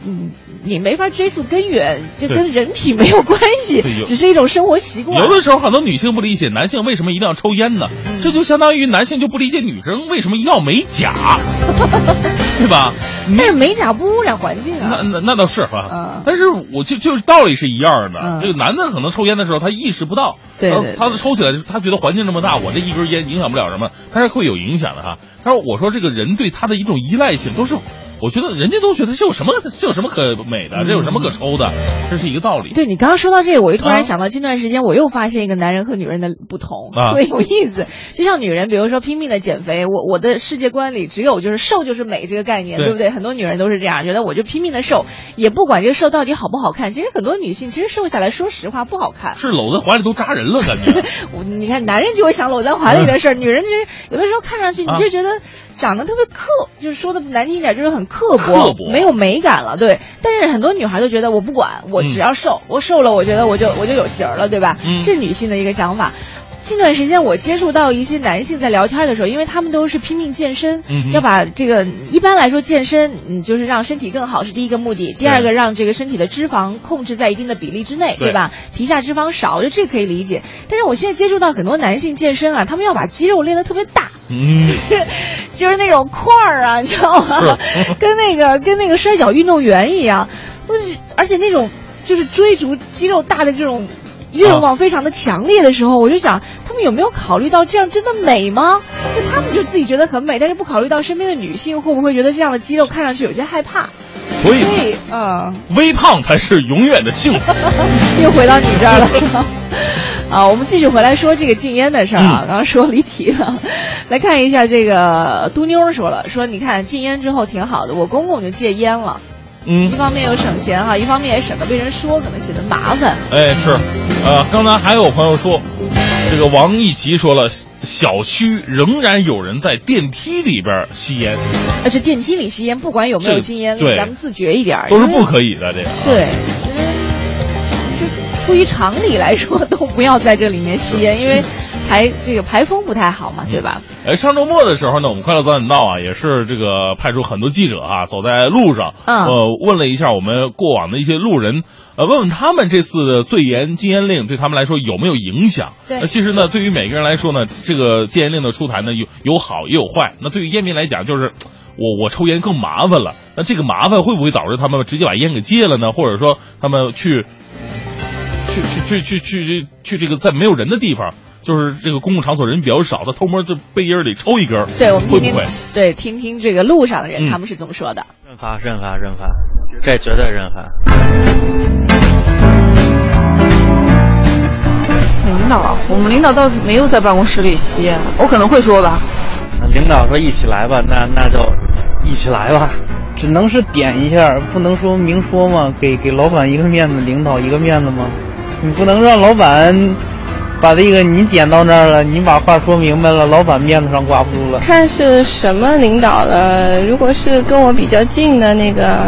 C: 嗯，你没法追溯根源，这跟人品没有关系，只是一种生活习惯。
B: 有的时候很多女性不理解男性为什么一定要抽烟呢？
C: 嗯
B: 这就相当于男性就不理解女生为什么一定要美甲，对吧？
C: 但是美甲不污染环境啊。
B: 那那那倒是哈，
C: 嗯
B: 但是我就就是道理是一样的。
C: 嗯
B: 这个男的可能抽烟的时候他意识不到，呃
C: 对对对
B: 他抽起来他觉得环境这么大，我这一根烟影响不了什么，他是会有影响的哈。他说我说这个人对他的一种依赖性都是，我觉得人家都觉得这有什么这有什么可美的，这有什么可抽的，这是一个道理。
C: 对你刚刚说到这个，我又突
B: 啊
C: 然想到，近段时间我又发现一个男人和女人的不同，
B: 啊
C: 特别有意思。就像女人，比如说拼命的减肥，我我的世界观里只有就是瘦就是美这个概念，
B: 对
C: 对不对？很多女人都是这样，觉得我就拼命的瘦，也不管这个瘦到底好不好看。其实很多女性其实瘦下来，说实话不好看。
B: 是搂在怀里都扎人了，感觉。
C: 我你看，男人就会想搂在怀里的事儿，女人其实有的时候看上去你
B: 啊
C: 就觉得长得特别刻，就是说的难听一点，就是很刻薄，
B: 刻薄
C: 没有美感了。对，但是很多女孩都觉得我不管，我只要瘦，我瘦了，我觉得我就我就有型儿了，对吧？
B: 嗯
C: 这是女性的一个想法。近段时间我接触到一些男性在聊天的时候，因为他们都是拼命健身，
B: 嗯
C: 要把这个一般来说健身，嗯，就是让身体更好是第一个目的，第二个让这个身体的脂肪控制在一定的比例之内，
B: 对
C: 对吧？皮下脂肪少，就这个可以理解。但是我现在接触到很多男性健身啊，他们要把肌肉练得特别大，
B: 嗯，
C: 就是那种块儿啊，你知道吗？跟那个跟那个摔跤运动员一样，不是，而且那种就是追逐肌肉大的这种。愿望非常的强烈的时候，我就想，他们有没有考虑到这样真的美吗？就他们就自己觉得很美，但是不考虑到身边的女性会不会觉得这样的肌肉看上去有些害怕。
B: 所以
C: 所以，嗯，
B: 微胖才是永远的幸福。
C: 又回到你这儿了，啊，我们继续回来说这个禁烟的事儿啊，
B: 嗯
C: 刚刚说离题了，来看一下这个嘟妞儿说了，说你看禁烟之后挺好的，我公公就戒烟了，一
B: 嗯，
C: 方面又省钱哈，一方面也省得被人说，可能显得麻烦。
B: 哎是，呃，刚才还有朋友说，这个王一奇说了，小区仍然有人在电梯里边吸烟，
C: 而且电梯里吸烟，不管有没有禁烟令，咱们自觉一点儿，
B: 都是不可以的。这个。
C: 对，就出于常理来说，都不要在这里面吸烟，因为排这个排风不太好嘛，对吧？
B: 哎，上周末的时候呢，我们快乐早点到啊，也是这个派出很多记者啊，走在路上，
C: 嗯
B: 呃，问了一下我们过往的一些路人，呃，问问他们这次的最严禁烟令对他们来说有没有影响？
C: 对
B: 那其实呢，对于每个人来说呢，这个禁烟令的出台呢，有有好也有坏。那对于烟民来讲，就是我我抽烟更麻烦了。那这个麻烦会不会导致他们直接把烟给戒了呢？或者说他们去去去去去去去这个在没有人的地方？就是这个公共场所人比较少，他偷摸这背阴儿里抽一根儿，
C: 对，我们听听
B: 会会？，
C: 对，听听这个路上的人、
B: 嗯
C: 他们是怎么说的。
F: 认罚，认罚，认罚，这绝对认罚。
G: 领导，我们领导倒是没有在办公室里吸，我可能会说吧。
F: 那领导说一起来吧，那那就一起来吧。
H: 只能是点一下，不能说明说嘛，给给老板一个面子，领导一个面子吗？你不能让老板把这个你点到那儿了，你把话说明白了，老板面子上挂不住了。
I: 看是什么领导了。如果是跟我比较近的那个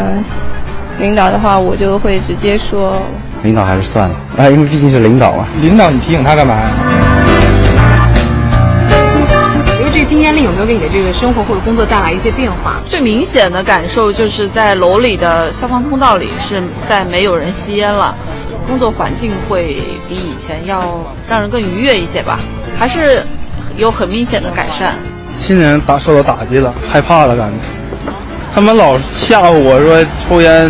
I: 领导的话，我就会直接说。
J: 领导还是算了，啊，因为毕竟是领导啊。
H: 领导，你提醒他干嘛呀？
G: 比如这个禁烟令有没有给你的这个生活或者工作带来一些变化？最明显的感受就是在楼里的消防通道里是在没有人吸烟了。工作环境会比以前要让人更愉悦一些吧？还是有很明显的改善？
J: 新人打受到打击了，害怕了感觉。他们老吓唬我说抽烟，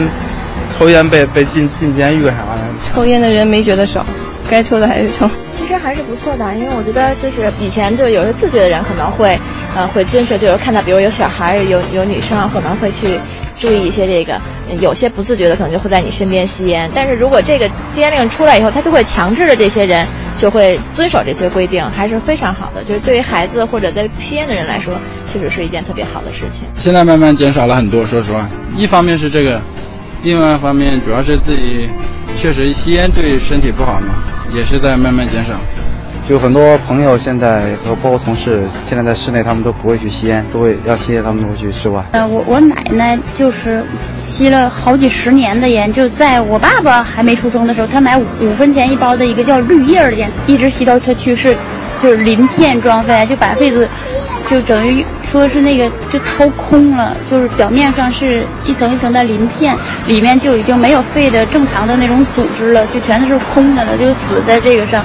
J: 抽烟被被进进监狱啥的。
I: 抽烟的人没觉得少，该抽的还是抽。
C: 其实还是不错的，因为我觉得就是以前就是有些自觉的人可能会，呃，会遵守，就是看到比如有小孩有有女生啊，可能会去注意一些这个。有些不自觉的可能就会在你身边吸烟，但是如果这个戒烟令出来以后，他就会强制的这些人就会遵守这些规定，还是非常好的。就是对于孩子或者在吸烟的人来说，确实是一件特别好的事情。
K: 现在慢慢减少了很多，说实话，一方面是这个，另外一方面主要是自己确实吸烟对身体不好嘛，也是在慢慢减少。
J: 就很多朋友现在和包括同事，现在在室内他们都不会去吸烟，都会要吸烟他们都会去室外。
L: 呃，我我奶奶就是吸了好几十年的烟，就在我爸爸还没出生的时候，他买五五分钱一包的一个叫绿叶的烟，一直吸到他去世，就是鳞片装肺，就把肺子就等于说是那个就掏空了，就是表面上是一层一层的鳞片，里面就已经没有肺的正常的那种组织了，就全都是空的了，就死在这个上。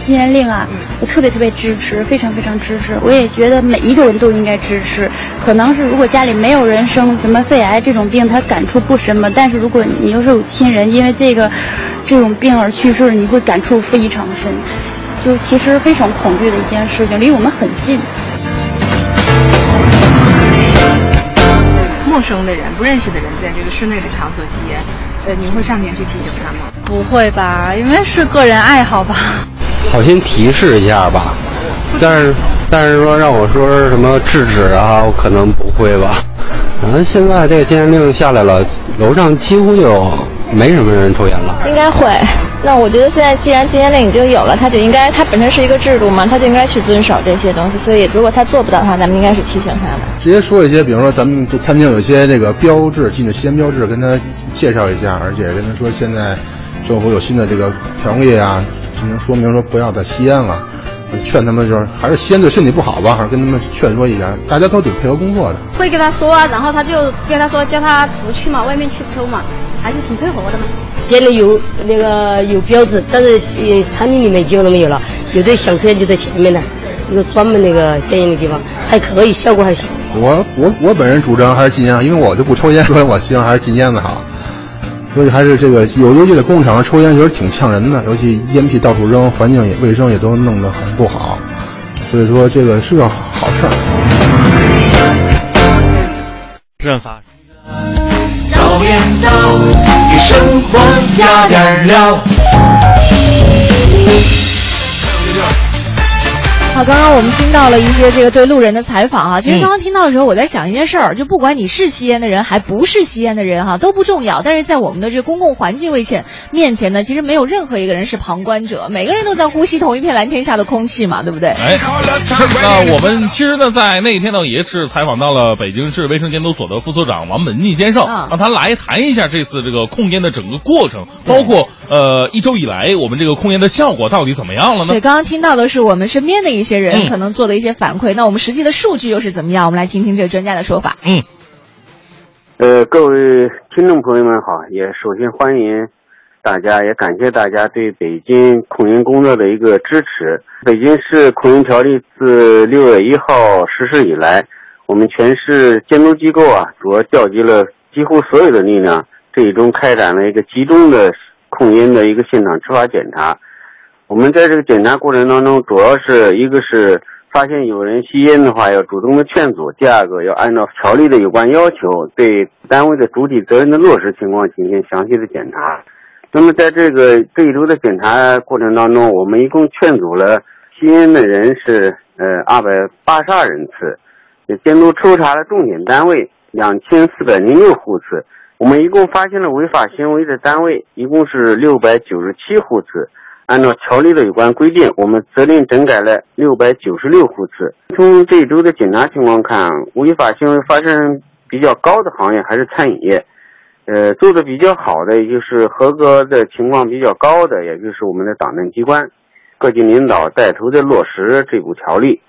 L: 禁烟令啊，我特别特别支持，非常非常支持。我也觉得每一个人都应该支持。可能是如果家里没有人生什么肺癌这种病，他感触不深嘛。但是如果你要是有亲人因为这个这种病而去世，你会感触非常深。就其实非常恐惧的一件事情，离我们很近。
M: 陌生的人、不认识的人在这个室内的场所吸烟，呃，你会上前去提醒他吗？
L: 不会吧，因为是个人爱好吧。
N: 好心提示一下吧，但是但是说让我说什么制止啊，我可能不会吧。反正现在这个禁烟令下来了，楼上几乎就没什么人抽烟了。
C: 应该会。那我觉得现在既然禁烟令已经有了，它就应该它本身是一个制度嘛，它就应该去遵守这些东西。所以如果他做不到的话，咱们应该是提醒他的。
O: 直接说一些，比如说咱们餐厅有一些这个标志，禁止吸烟标志，跟他介绍一下，而且跟他说现在政府有新的这个条例啊。只能说明说不要再吸烟了，劝他们就是还是吸烟对身体不好吧，还是跟他们劝说一下，大家都得配合工作的。
P: 会跟他说啊，然后他就跟他说叫他出去嘛，外面去抽嘛，还是挺配合的嘛。
Q: 店里有那个有标志，但是呃餐厅里面基本都没有了，有的小车就在前面呢，一个专门那个戒烟的地方，还可以，效果还行。
O: 我我我本人主张还是禁烟，因为我就不抽烟，所以我希望还是禁烟的好。所以还是这个有尤其在工厂抽烟，其实挺呛人的，尤其烟屁到处扔，环境也卫生也都弄得很不好。所以说这个是个好事儿。
F: 润发。
A: 早点到，给生活加点料。
C: 好，刚刚我们听到了一些这个对路人的采访哈。其实刚刚听到的时候，我在想一件事儿，就不管你是吸烟的人还不是吸烟的人哈，都不重要。但是在我们的这个公共环境危险面前呢，其实没有任何一个人是旁观者，每个人都在呼吸同一片蓝天下的空气嘛，对不对？
B: 哎，那我们其实呢，在那一天呢，也是采访到了北京市卫生监督所的副所长王本逆先生，让他来谈一下这次这个控烟的整个过程，包括呃一周以来我们这个控烟的效果到底怎么样了呢？
C: 对，刚刚听到的是我们身边的一些人可能做的一些反馈，那我们实际的数据又是怎么样？我们来听听这个专家的说法。
B: 嗯，
R: 呃，各位听众朋友们好，也首先欢迎大家，也感谢大家对北京控烟工作的一个支持。北京市控烟条例自六月一号实施以来，我们全市监督机构啊，主要调集了几乎所有的力量，这一中开展了一个集中的控烟的一个现场执法检查。我们在这个检查过程当中，主要是一个是发现有人吸烟的话，要主动的劝阻；第二个，要按照条例的有关要求，对单位的主体责任的落实情况进行详细的检查。那么，在这个这一周的检查过程当中，我们一共劝阻了吸烟的人是呃二百八十二人次，也监督抽查了重点单位两千四百零六户次。我们一共发现了违法行为的单位一共是六百九十七户次。按照条例的有关规定，我们责令整改了六百九十六户次。从这一周的检查情况看，违法行为发生比较高的行业还是餐饮业，呃，做的比较好的，也就是合格的情况比较高的，也就是我们的党政机关，各级领导带头的落实这部条例。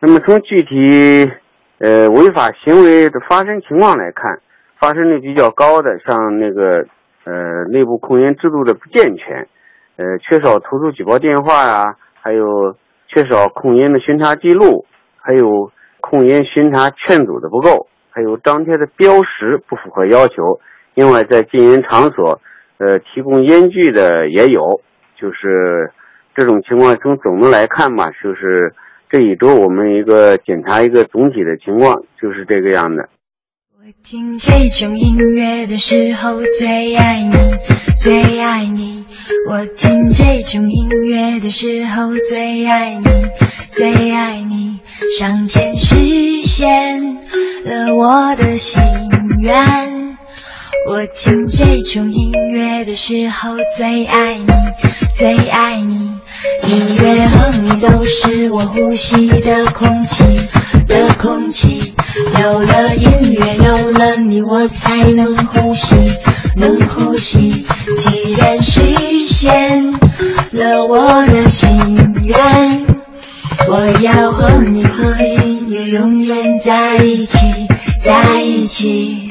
R: 那么从具体呃违法行为的发生情况来看，发生率比较高的，像那个呃，内部控烟制度的不健全，呃，缺少投诉举报电话啊，还有缺少控烟的巡查记录，还有控烟巡查劝阻的不够，还有张贴的标识不符合要求。另外，在禁烟场所，呃，提供烟具的也有，就是这种情况从总的来看吧，就是这一周我们一个检查一个总体的情况，就是这个样的。
S: 我听这种音乐的时候最爱你，最爱你。我听这种音乐的时候最爱你，最爱你。上天实现了我的心愿。我听这种音乐的时候最爱你，最爱你。音乐和你都是我呼吸的空气，的空气。有了音乐，有了你，我才能呼吸，能呼吸。既然实现了我的心愿，我要和你和音乐永远在一起，在一起。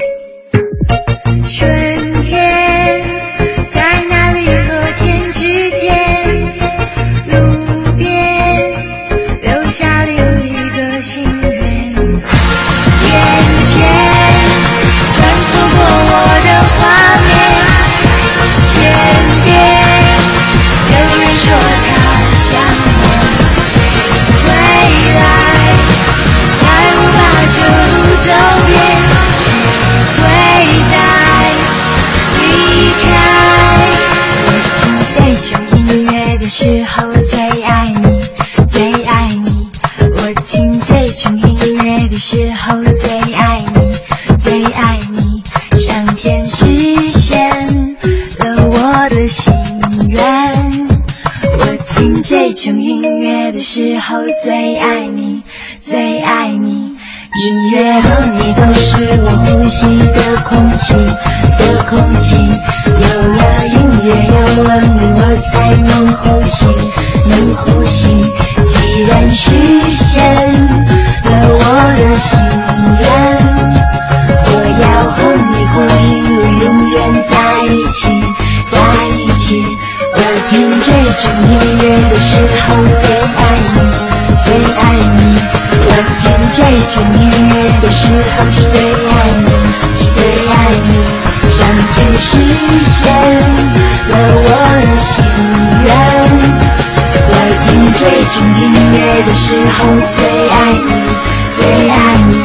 S: 听音乐的时候最爱你，最爱你。音乐和你都是我呼吸的空气，的空气。有了音乐，有了你，我才能呼吸，能呼吸。既然实现了我的心愿，我要和你和音乐永远，在一起。听这种音乐的时候最爱你，最爱你。我听这种音乐的时候是最爱你，是最爱你。上天实现了我的心愿。我听这种音乐的时候最爱你，最爱你。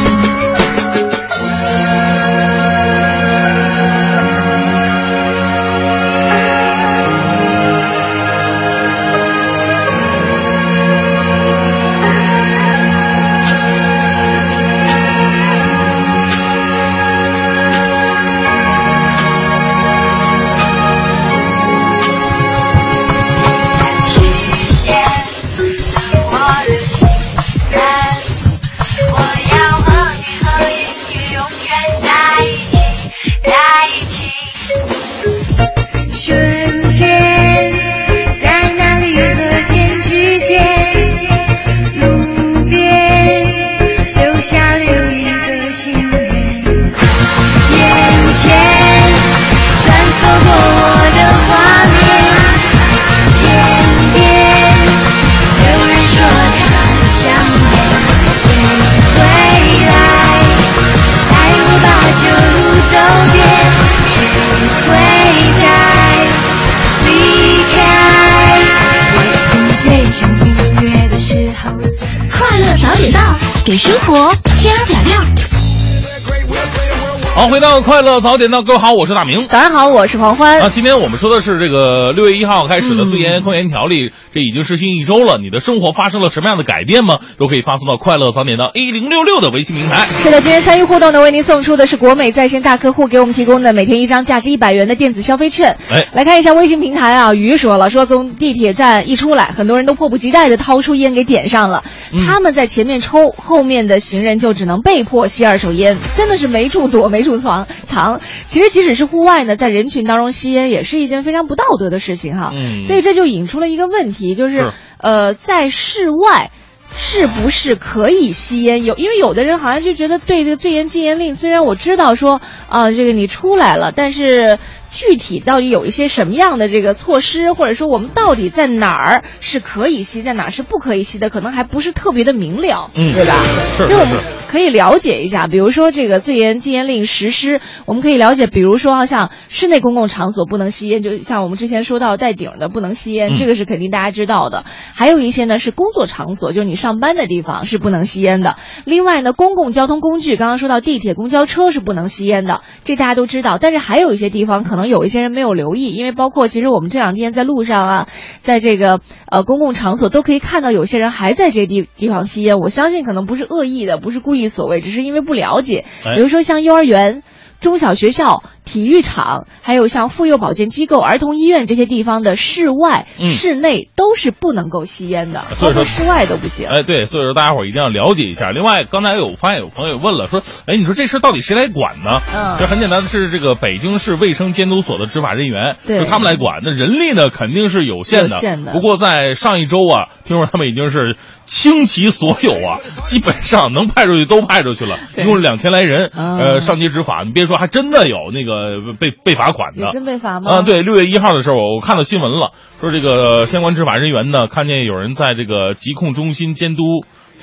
E: 快乐早点到，
B: 各位好，我是大明。
C: 大家好，我是黄欢。
B: 那，今天我们说的是这个六月一号开始的最严控烟条例，这已经实行一周了。你的生活发生了什么样的改变吗？都可以发送到快乐早点到 A 零六六的微信平台。
C: 是的，今天参与互动的，为您送出的是国美在线大客户给我们提供的每天一张价值一百元的电子消费券。
B: 哎，
C: 来看一下微信平台啊，鱼说了，说从地铁站一出来，很多人都迫不及待的掏出烟给点上了。
B: 嗯
C: 他们在前面抽，后面的行人就只能被迫吸二手烟，真的是没处躲，没处藏藏。其实即使是户外呢，在人群当中吸烟也是一件非常不道德的事情哈。
B: 嗯
C: 所以这就引出了一个问题，就是
B: 是
C: 呃，在室外。是不是可以吸烟？有，因为有的人好像就觉得对这个醉烟禁烟令，虽然我知道说啊、这个你出来了，但是具体到底有一些什么样的这个措施，或者说我们到底在哪儿是可以吸，在哪儿是不可以吸的，可能还不是特别的明了，
B: 嗯
C: 对吧？
B: 是
C: 所以我们
B: 是是
C: 可以了解一下，比如说这个最严禁烟令实施，我们可以了解，比如说啊像室内公共场所不能吸烟，就像我们之前说到带顶的不能吸烟，
B: 嗯
C: 这个是肯定大家知道的。还有一些呢是工作场所，就是你上班的地方是不能吸烟的。另外呢，公共交通工具，刚刚说到地铁、公交车是不能吸烟的，这大家都知道。但是还有一些地方，可能有一些人没有留意，因为包括其实我们这两天在路上啊，在这个呃公共场所都可以看到有些人还在这地地方吸烟。我相信可能不是恶意的，不是故意所为，只是因为不了解。
B: 哎
C: 比如说像幼儿园。中小学校、体育场，还有像妇幼保健机构、儿童医院这些地方的室外、
B: 嗯
C: 室内都是不能够吸烟的，
B: 所以说
C: 包括室外都不行。
B: 哎，对，所以说大家伙儿一定要了解一下。另外，刚才有发现有朋友问了，说，哎，你说这事到底谁来管呢？
C: 嗯
B: 这很简单的是这个北京市卫生监督所的执法人员，
C: 对
B: 他们来管。那人力呢，肯定是有限的。
C: 有限的
B: 不过在上一周啊，听说他们已经是倾其所有啊，基本上能派出去都派出去了，
C: 对
B: 一共两千来人，
C: 嗯
B: 呃，上街执法。你别说，还真的有那个被被罚款的。
C: 真被罚吗？
B: 啊，对，六月一号的时候，我看到新闻了，说这个相关执法人员呢，看见有人在这个疾控中心监督。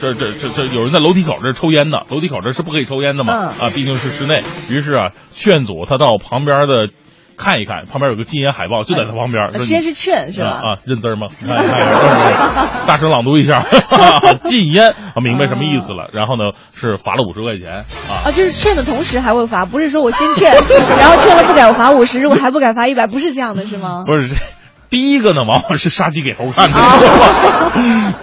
B: 这这这这有人在楼梯口这儿抽烟呢，楼梯口这是不可以抽烟的嘛？
C: 嗯
B: 啊，毕竟是室内。于是啊，劝阻他到旁边的看一看，旁边有个禁烟海报，就在他旁边。
C: 先是劝是吧？
B: 啊啊，认字儿吗？大声朗读一下，禁烟啊，明白什么意思了。然后呢，是罚了五十块钱啊。
C: 啊，就是劝的同时还会罚，不是说我先劝，然后劝了不改我罚五十，如果还不改罚一百，不是这样的是吗？
B: 不是这。第一个呢，往往是杀鸡给猴看的，
C: 啊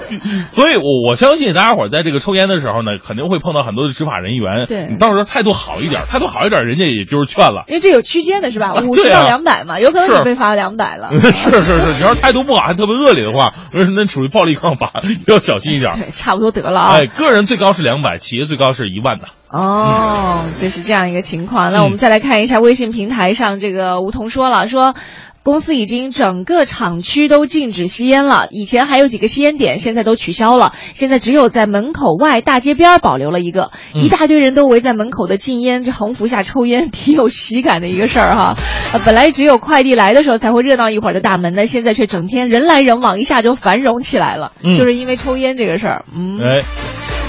B: 所以我我相信大家伙儿在这个抽烟的时候呢，肯定会碰到很多的执法人员。
C: 对
B: 你到时候态度好一点，态度好一点，人家也就是劝了。
C: 因为这有区间的是吧？
B: 啊
C: 五十到两百嘛，有可能
B: 是
C: 你被罚两百了。
B: 是 是是，你要是态度不好，还特别恶劣的话，那属于暴力抗法，要小心一点。
C: 对，差不多得了啊。
B: 哎，个人最高是两百，企业最高是一万的。
C: 哦，这是这样一个情况。那我们再来看一下微信平台上，这个梧桐说了说。公司已经整个厂区都禁止吸烟了，以前还有几个吸烟点，现在都取消了，现在只有在门口外大街边保留了一个，
B: 嗯
C: 一大堆人都围在门口的禁烟这横幅下抽烟，挺有喜感的一个事儿哈。呃 本来只有快递来的时候才会热闹一会儿的大门呢，现在却整天人来人往，一下就繁荣起来了，
B: 嗯
C: 就是因为抽烟这个事儿。嗯，
B: 哎，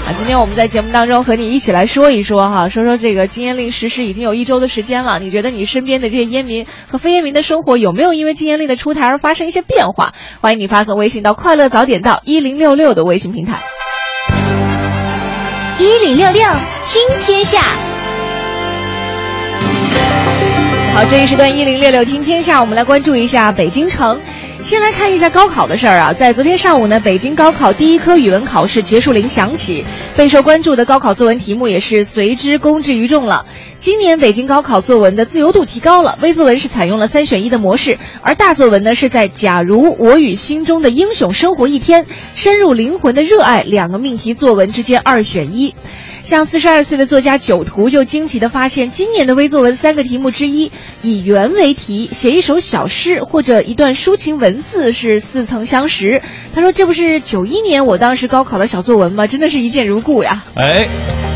C: 啊，今天我们在节目当中和你一起来说一说哈，说说这个禁烟令实施已经有一周的时间了，你觉得你身边的这些烟民和非烟民的生活有没有因为禁烟令的出台而发生一些变化？欢迎你发送微信到“快乐早点到一零六六”的微信平台。
E: 一零六六听天下，
C: 好，这一时段一零六六听天下，我们来关注一下北京城。先来看一下高考的事儿啊，在昨天上午呢，北京高考第一科语文考试结束铃响起，备受关注的高考作文题目也是随之公之于众了。今年北京高考作文的自由度提高了，微作文是采用了三选一的模式，而大作文呢是在“假如我与心中的英雄生活一天”、“深入灵魂的热爱”两个命题作文之间二选一。像四十二岁的作家九图就惊奇地发现，今年的微作文三个题目之一，以圆为题，写一首小诗或者一段抒情文字是似曾相识。他说：“这不是九一年我当时高考的小作文吗？真的是一见如故呀。”
B: 哎，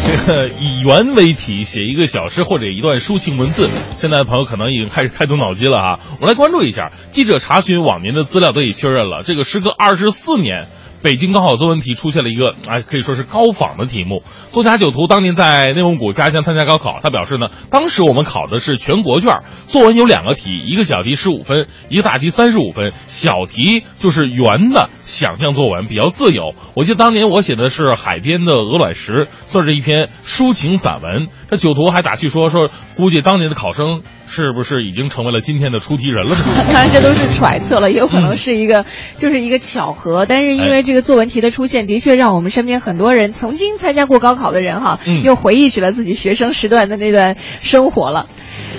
B: 这个以圆为题写一个小诗或者一段抒情文字，现在的朋友可能已经开始开动脑筋了啊。我们来关注一下，记者查询往年的资料得以确认了，这个时隔二十四年。北京高考作文题出现了一个，哎，可以说是高仿的题目。作家九图当年在内蒙古家乡参加高考，他表示呢，当时我们考的是全国卷，作文有两个题，一个小题十五分，一个大题三十五分。小题就是圆的想象作文，比较自由。我记得当年我写的是海边的鹅卵石，算是一篇抒情散文。这九图还打趣说说，估计当年的考生是不是已经成为了今天的出题人了呢？
C: 当然，这都是揣测了，也有可能是一个，就是一个巧合。但是因为这个作文题的出现，的确让我们身边很多人曾经参加过高考的人哈，
B: 嗯
C: 又回忆起了自己学生时段的那段生活了。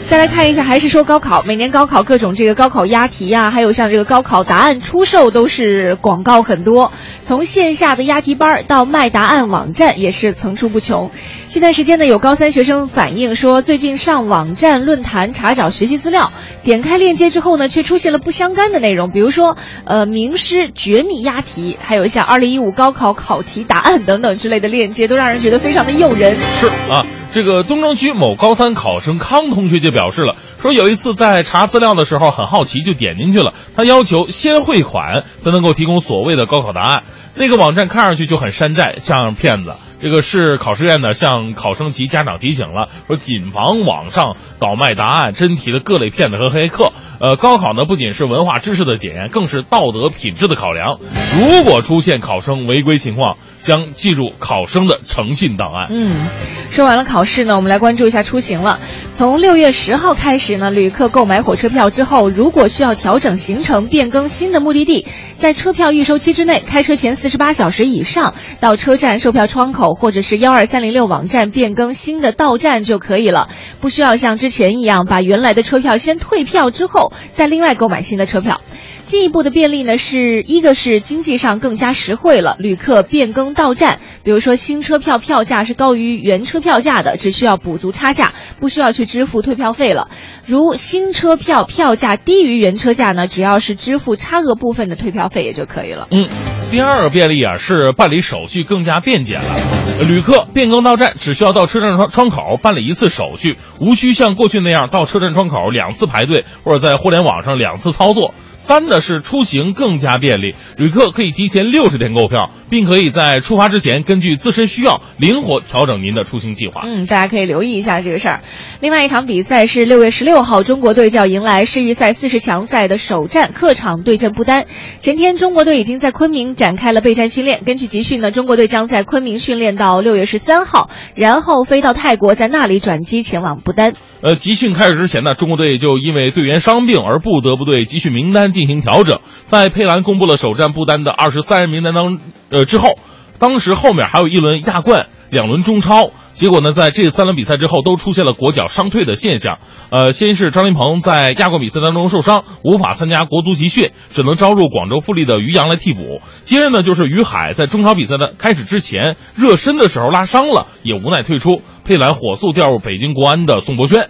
C: 再来看一下，还是说高考，每年高考各种这个高考押题呀、还有像这个高考答案出售，都是广告很多。从线下的押题班儿到卖答案网站，也是层出不穷。近段时间呢，有高三学生反映说，最近上网站、论坛查找学习资料，点开链接之后呢，却出现了不相干的内容，比如说，呃，名师绝密押题，还有像二零一五高考考题答案等等之类的链接，都让人觉得非常的诱人。
B: 是啊，这个东城区某高三考生康同学就表示了，说有一次在查资料的时候很好奇，就点进去了。他要求先汇款才能够提供所谓的高考答案，那个网站看上去就很山寨，像骗子。这个市考试院呢，向考生及家长提醒了，说谨防网上倒卖答案、真题的各类骗子和黑客。呃，高考呢不仅是文化知识的检验，更是道德品质的考量。如果出现考生违规情况，将记入考生的诚信档案。
C: 嗯，说完了考试呢，我们来关注一下出行了。从六月十号开始呢，旅客购买火车票之后，如果需要调整行程、变更新的目的地，在车票预收期之内，开车前四十八小时以上，到车站售票窗口或者是幺二三零六网站变更新的到站就可以了，不需要像之前一样把原来的车票先退票之后再另外购买新的车票。进一步的便利呢，是一个是经济上更加实惠了，旅客变更到站，比如说新车票票价是高于原车票价的，只需要补足差价，不需要去支付退票费了。如新车票票价低于原车价呢，只要是支付差额部分的退票费也就可以了。
B: 嗯，第二个便利啊是办理手续更加便捷了，旅客变更到站只需要到车站窗窗口办理一次手续，无需像过去那样到车站窗口两次排队，或者在互联网上两次操作。三呢是出行更加便利，旅客可以提前六十天购票，并可以在出发之前根据自身需要灵活调整您的出行计划。
C: 嗯，大家可以留意一下这个事儿。另外一场比赛是六月十六号，中国队就要迎来世预赛四十强赛的首战，客场对阵不丹。前天中国队已经在昆明展开了备战训练。根据集训呢，中国队将在昆明训练到六月十三号，然后飞到泰国，在那里转机前往不丹。
B: 呃，集训开始之前呢，中国队就因为队员伤病而不得不对集训名单进行调整。在佩兰公布了首战不丹的二十三人名单当呃之后，当时后面还有一轮亚冠、两轮中超，结果呢，在这三轮比赛之后都出现了国脚伤退的现象。呃，先是张琳芃在亚冠比赛当中受伤，无法参加国足集训，只能招入广州富力的于洋来替补。接着呢，就是于海在中超比赛的开始之前热身的时候拉伤了，也无奈退出。佩兰火速调入北京国安的宋博轩。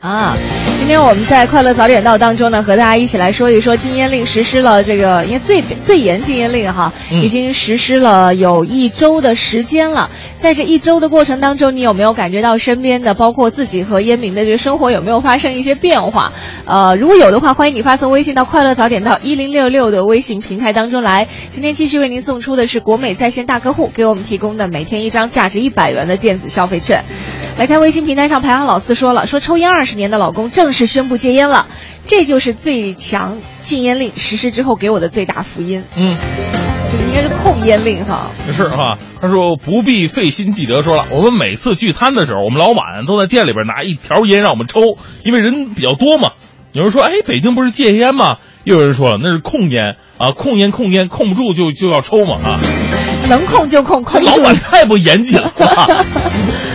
C: 啊，今天我们在快乐早点到当中呢，和大家一起来说一说禁烟令实施了这个，因为最最严禁烟令哈，已经实施了有一周的时间了。在这一周的过程当中，你有没有感觉到身边的，包括自己和烟民的这个生活有没有发生一些变化？呃，如果有的话，欢迎你发送微信到快乐早点到一零六六的微信平台当中来。今天继续为您送出的是国美在线大客户给我们提供的每天一张价值一百元的电子消费券。来看微信平台上排行老四说了，说抽烟二十年的老公正式宣布戒烟了，这就是最强禁烟令实施之后给我的最大福音。
B: 嗯，
C: 这应该是控烟令哈。
B: 是哈，他说不必费心记得说了，我们每次聚餐的时候，我们老板都在店里边拿一条烟让我们抽，因为人比较多嘛。有人说，哎，北京不是戒烟吗？又有人说了，那是控烟啊，控烟控烟控不住就就要抽嘛啊。
C: 能控就控，控
B: 老板太不严谨了。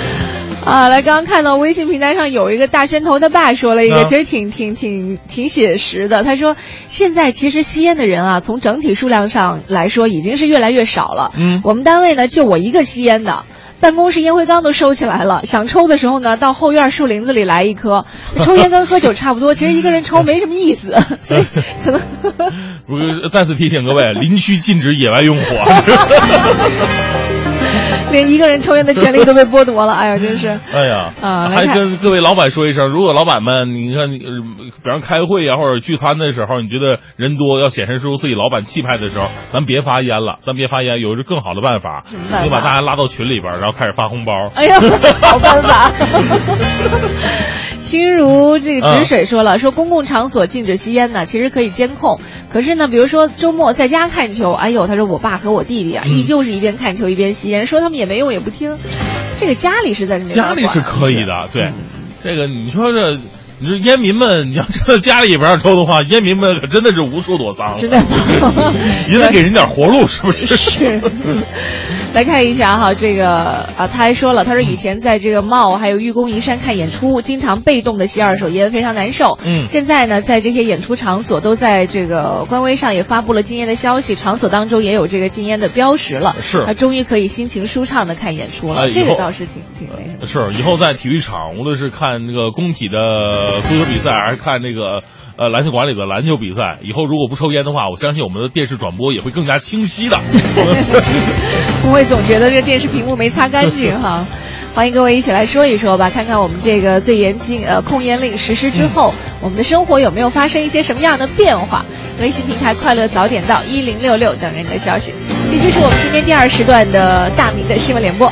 C: 啊，来，刚刚看到微信平台上有一个大宣头的爸说了一个，其实挺挺挺挺写实的。他说，现在其实吸烟的人啊，从整体数量上来说，已经是越来越少了。
B: 嗯，
C: 我们单位呢，就我一个吸烟的，办公室烟灰缸都收起来了。想抽的时候呢，到后院树林子里来一颗。抽烟跟喝酒差不多，其实一个人抽没什么意思，所以可能。
B: 我再次提醒各位，林区禁止野外用火。
C: 连一个人抽烟的权利都被剥夺了，哎呀，真是！
B: 哎呀，
C: 啊，
B: 还跟各位老板说一声，如果老板们，你看，你比方开会啊，或者聚餐的时候，你觉得人多要显示出自己老板气派的时候，咱别发烟了，咱别发烟，有一个更好的办法，你把大家拉到群里边，然后开始发红包。
C: 哎呀，好办法！心如这个止水说了，说公共场所禁止吸烟呢，其实可以监控。可是呢，比如说周末在家看球，哎呦，他说我爸和我弟弟啊，依旧是一边看球一边吸烟，说他们也没用也不听。这个家里是在
B: 家里是可以的，对，这个你说这。你说烟民们，你要真的家里不让抽的话，烟民们可真的是无处躲藏，
C: 真的，
B: 也得给人点活路，是不是？
C: 是。来看一下哈，这个啊，他还说了，他说以前在这个茂还有愚公移山看演出，经常被动的吸二手烟，非常难受。
B: 嗯。
C: 现在呢，在这些演出场所都在这个官微上也发布了禁烟的消息，场所当中也有这个禁烟的标识了。
B: 是。
C: 他终于可以心情舒畅的看演出了，这个倒是挺挺那什么。
B: 是，以后在体育场，无论是看那个工体的。呃，足球比赛还是看那个呃篮球馆里的篮球比赛。以后如果不抽烟的话，我相信我们的电视转播也会更加清晰的。
C: 不会总觉得这个电视屏幕没擦干净 哈。欢迎各位一起来说一说吧，看看我们这个最严禁呃控烟令实施之后，我们的生活有没有发生一些什么样的变化？微信平台“快乐早点到”一零六六等人的消息。继续是我们今天第二时段的大明的新闻联播。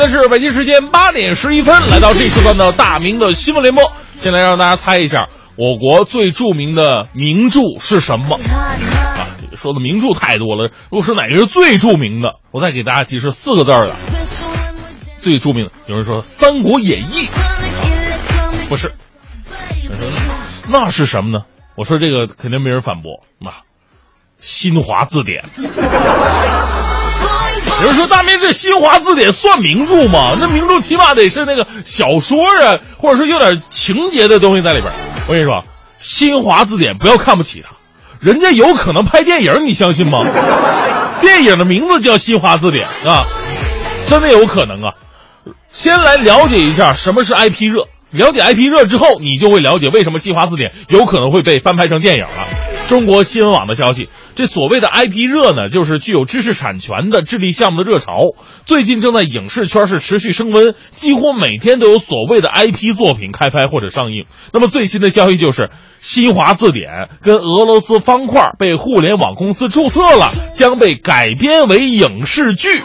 B: 现在是北京时间八点十一分，来到这一时段的大明的新闻联播。先来让大家猜一下，我国最著名的名著是什么？啊，说的名著太多了，如果说哪个是最著名的，我再给大家提示四个字儿的。最著名的，有人说《三国演义》，不是，那是什么呢？我说这个肯定没人反驳，啊，《新华字典》。有人说大明这《新华字典》算名著吗？那名著起码得是那个小说啊，或者说有点情节的东西在里边。我跟你说，《新华字典》不要看不起它，人家有可能拍电影，你相信吗？电影的名字叫《新华字典》啊，真的有可能啊。先来了解一下什么是 IP 热，了解 IP 热之后，你就会了解为什么《新华字典》有可能会被翻拍成电影了。中国新闻网的消息，这所谓的 IP 热呢，就是具有知识产权的智力项目的热潮，最近正在影视圈是持续升温，几乎每天都有所谓的 IP 作品开拍或者上映。那么最新的消息就是，《新华字典》跟俄罗斯方块被互联网公司注册了，将被改编为影视剧。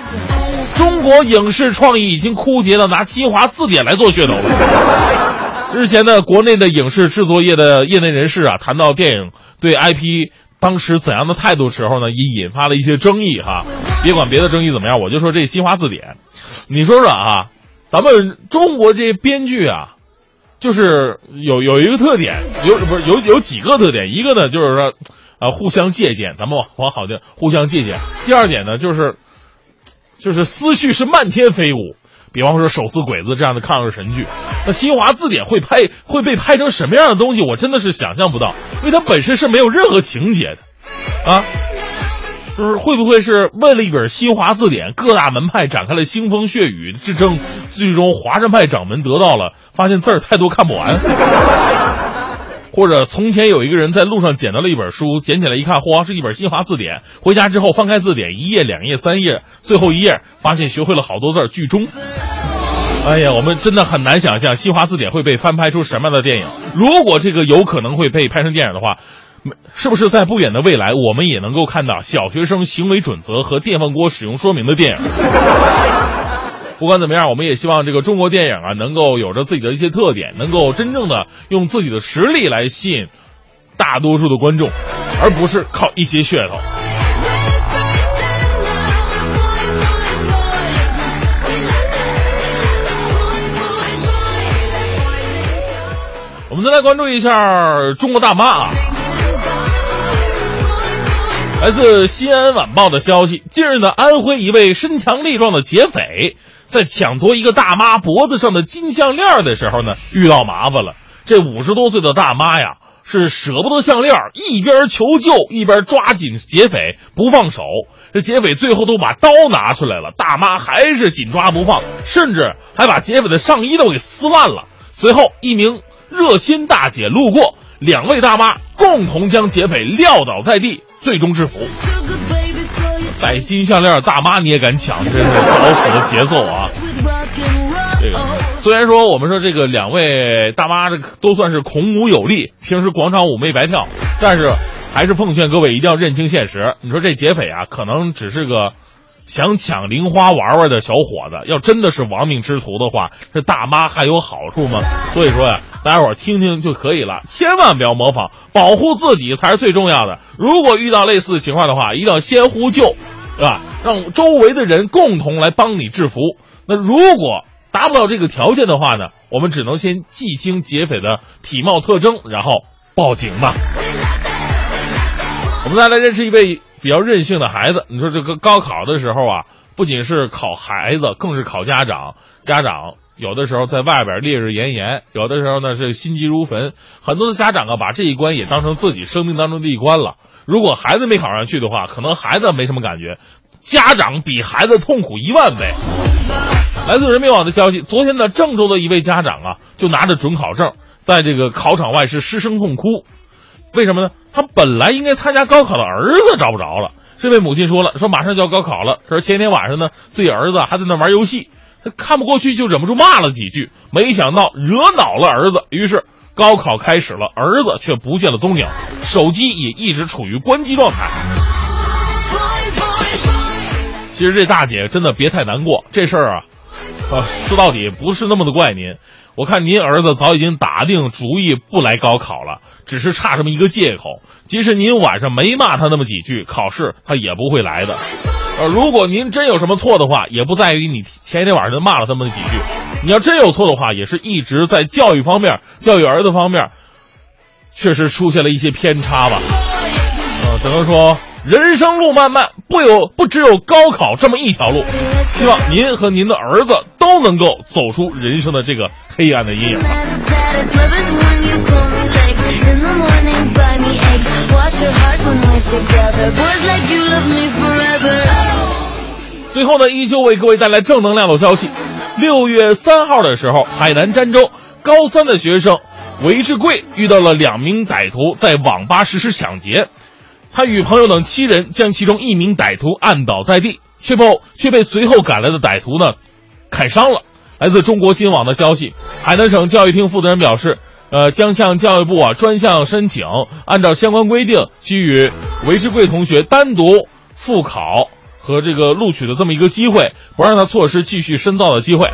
B: 中国影视创意已经枯竭到拿《新华字典》来做噱头了。日前呢，国内的影视制作业的业内人士啊，谈到电影对 IP 当时怎样的态度时候呢，也引发了一些争议哈。别管别的争议怎么样，我就说这《新华字典》，你说说啊，咱们中国这些编剧啊，就是有有一个特点，有不是有有几个特点，一个呢就是说，啊，互相借鉴，咱们往往好的互相借鉴。第二点呢，就是就是思绪是漫天飞舞。比方说《手撕鬼子》这样的抗日神剧，那《新华字典》会拍会被拍成什么样的东西，我真的是想象不到，因为它本身是没有任何情节的，啊，就是会不会是为了一本《新华字典》，各大门派展开了腥风血雨之争，最终华山派掌门得到了，发现字儿太多看不完。或者从前有一个人在路上捡到了一本书，捡起来一看，嚯，是一本新华字典。回家之后翻开字典，一页、两页、三页，最后一页发现学会了好多字儿，剧终。哎呀，我们真的很难想象新华字典会被翻拍出什么样的电影。如果这个有可能会被拍成电影的话，是不是在不远的未来，我们也能够看到小学生行为准则和电饭锅使用说明的电影？不管怎么样，我们也希望这个中国电影啊，能够有着自己的一些特点，能够真正的用自己的实力来吸引大多数的观众，而不是靠一些噱头。我们再来关注一下中国大妈啊。来自《西安晚报》的消息，近日呢，安徽一位身强力壮的劫匪在抢夺一个大妈脖子上的金项链的时候呢，遇到麻烦了。这五十多岁的大妈呀，是舍不得项链，一边求救一边抓紧劫匪不放手。这劫匪最后都把刀拿出来了，大妈还是紧抓不放，甚至还把劫匪的上衣都给撕烂了。随后，一名热心大姐路过，两位大妈共同将劫匪撂倒在地。最终制服，戴金项链大妈你也敢抢，真是找死的节奏啊！这个虽然说我们说这个两位大妈这都算是孔武有力，平时广场舞没白跳，但是还是奉劝各位一定要认清现实。你说这劫匪啊，可能只是个想抢零花玩玩的小伙子，要真的是亡命之徒的话，这大妈还有好处吗？所以说呀。大家伙听听就可以了，千万不要模仿，保护自己才是最重要的。如果遇到类似情况的话，一定要先呼救，对吧？让周围的人共同来帮你制服。那如果达不到这个条件的话呢，我们只能先记清劫匪的体貌特征，然后报警吧。我们再来认识一位比较任性的孩子。你说这个高考的时候啊，不仅是考孩子，更是考家长。家长有的时候在外边烈日炎炎，有的时候呢是心急如焚。很多的家长啊，把这一关也当成自己生命当中的一关了。如果孩子没考上去的话，可能孩子没什么感觉，家长比孩子痛苦一万倍。来自人民网的消息，昨天呢，郑州的一位家长啊，就拿着准考证，在这个考场外是失声痛哭。为什么呢？他本来应该参加高考的儿子找不着了。这位母亲说了，说马上就要高考了，说前天晚上呢，自己儿子还在那玩游戏，他看不过去，就忍不住骂了几句，没想到惹恼了儿子，于是高考开始了，儿子却不见了踪影，手机也一直处于关机状态。其实这大姐真的别太难过，这事儿啊，啊，说到底不是那么的怪您。我看您儿子早已经打定主意不来高考了，只是差这么一个借口。即使您晚上没骂他那么几句，考试他也不会来的。呃，如果您真有什么错的话，也不在于你前一天晚上骂了他们几句。你要真有错的话，也是一直在教育方面、教育儿子方面，确实出现了一些偏差吧。呃，只能说人生路漫漫，不有不只有高考这么一条路。希望您和您的儿子都能够走出人生的这个黑暗的阴影。最后呢，依旧为各位带来正能量的消息。六月三号的时候，海南儋州高三的学生韦志贵遇到了两名歹徒在网吧实施抢劫，他与朋友等七人将其中一名歹徒按倒在地，却被却被随后赶来的歹徒呢砍伤了。来自中国新网的消息，海南省教育厅负责人表示，呃，将向教育部啊专项申请，按照相关规定，给予韦志贵同学单独复考。和这个录取的这么一个机会，不让他错失继续深造的机会。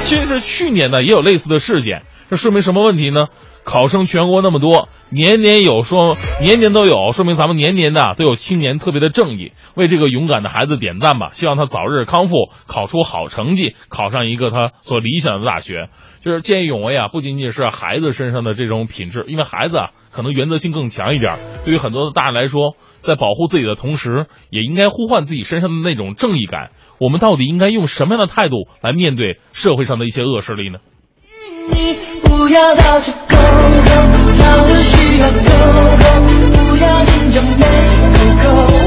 B: 其实去年呢也有类似的事件，这说明什么问题呢？考生全国那么多，年年有说年年都有，说明咱们年年的都有青年特别的正义，为这个勇敢的孩子点赞吧！希望他早日康复，考出好成绩，考上一个他所理想的大学。就是见义勇为啊，不仅仅是孩子身上的这种品质，因为孩子啊可能原则性更强一点，对于很多的大人来说。在保护自己的同时，也应该呼唤自己身上的那种正义感。我们到底应该用什么样的态度来面对社会上的一些恶势力呢？不要到处勾勾，吵着需要勾勾，不要紧张没勾勾，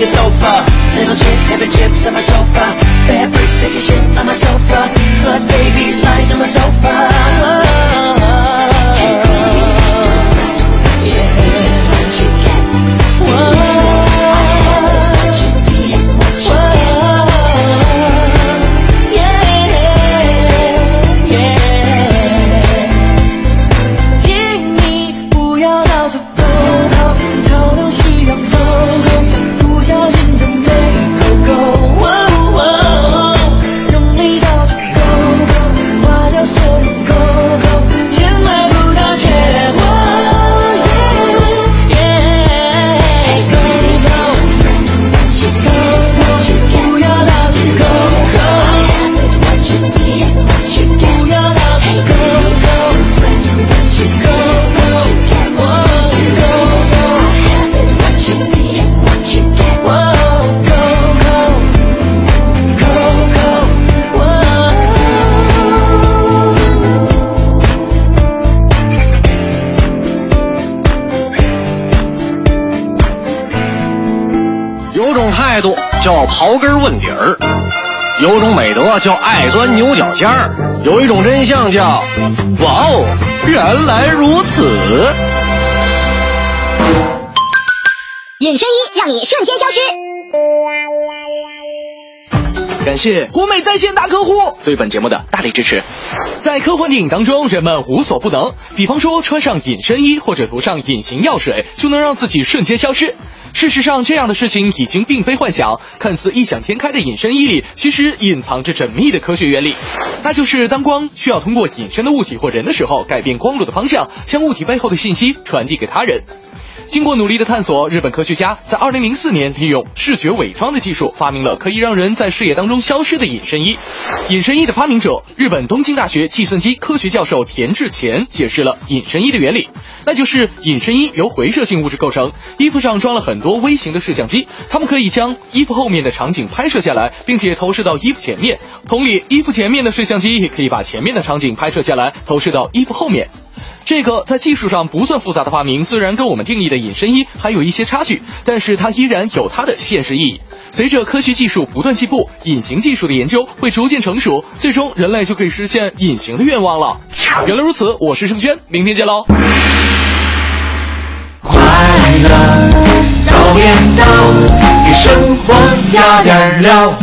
B: in sofa. Little chip, having chips on
T: my sofa. 刨根问底儿，有种美德叫爱钻牛角尖儿，有一种真相叫哇哦，原来如此。
E: 隐身衣让你瞬间消失。
U: 感谢国美在线大客户对本节目的大力支持。在科幻电影当中，人们无所不能，比方说穿上隐身衣或者涂上隐形药水，就能让自己瞬间消失。事实上，这样的事情已经并非幻想。看似异想天开的隐身衣里，其实隐藏着缜密的科学原理。那就是当光需要通过隐身的物体或人的时候，改变光路的方向，将物体背后的信息传递给他人。经过努力的探索，日本科学家在2004年利用视觉伪装的技术，发明了可以让人在视野当中消失的隐身衣。隐身衣的发明者，日本东京大学计算机科学教授田志前解释了隐身衣的原理，那就是隐身衣由回射性物质构成，衣服上装了很多微型的摄像机，它们可以将衣服后面的场景拍摄下来，并且投射到衣服前面。同理，衣服前面的摄像机也可以把前面的场景拍摄下来，投射到衣服后面。这个在技术上不算复杂的发明，虽然跟我们定义的隐身衣还有一些差距，但是它依然有它的现实意义。随着科学技术不断进步，隐形技术的研究会逐渐成熟，最终人类就可以实现隐形的愿望了。原来如此，我是盛轩，明天见喽。
S: 快乐早点到，给生活加点料。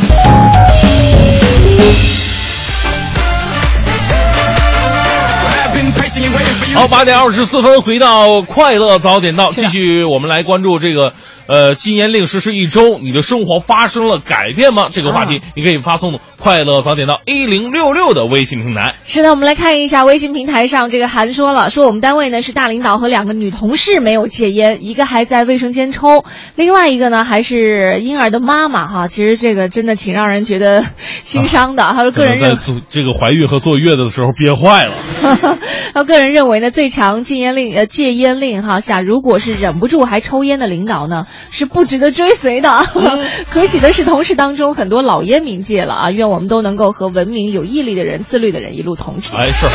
B: 好，八点二十四分，回到快乐早点到，继续我们来关注这个呃禁烟令实施一周，你的生活发生了改变吗？这个话题你可以发送快乐早点到一零六六的微信平台。
C: 是的，我们来看一下微信平台上，这个韩说了，说我们单位呢是大领导和两个女同事没有戒烟，一个还在卫生间抽，另外一个呢还是婴儿的妈妈哈。其实这个真的挺让人觉得心伤的。他说个人认
B: 可能在这个怀孕和坐月子的时候憋坏了。
C: 他个人认为呢，最强禁烟令呃戒烟令哈下，如果是忍不住还抽烟的领导呢，是不值得追随的。可喜的是，同事当中很多老烟民戒了啊，愿我们都能够和文明、有毅力的人、自律的人一路同行。
B: 哎，是。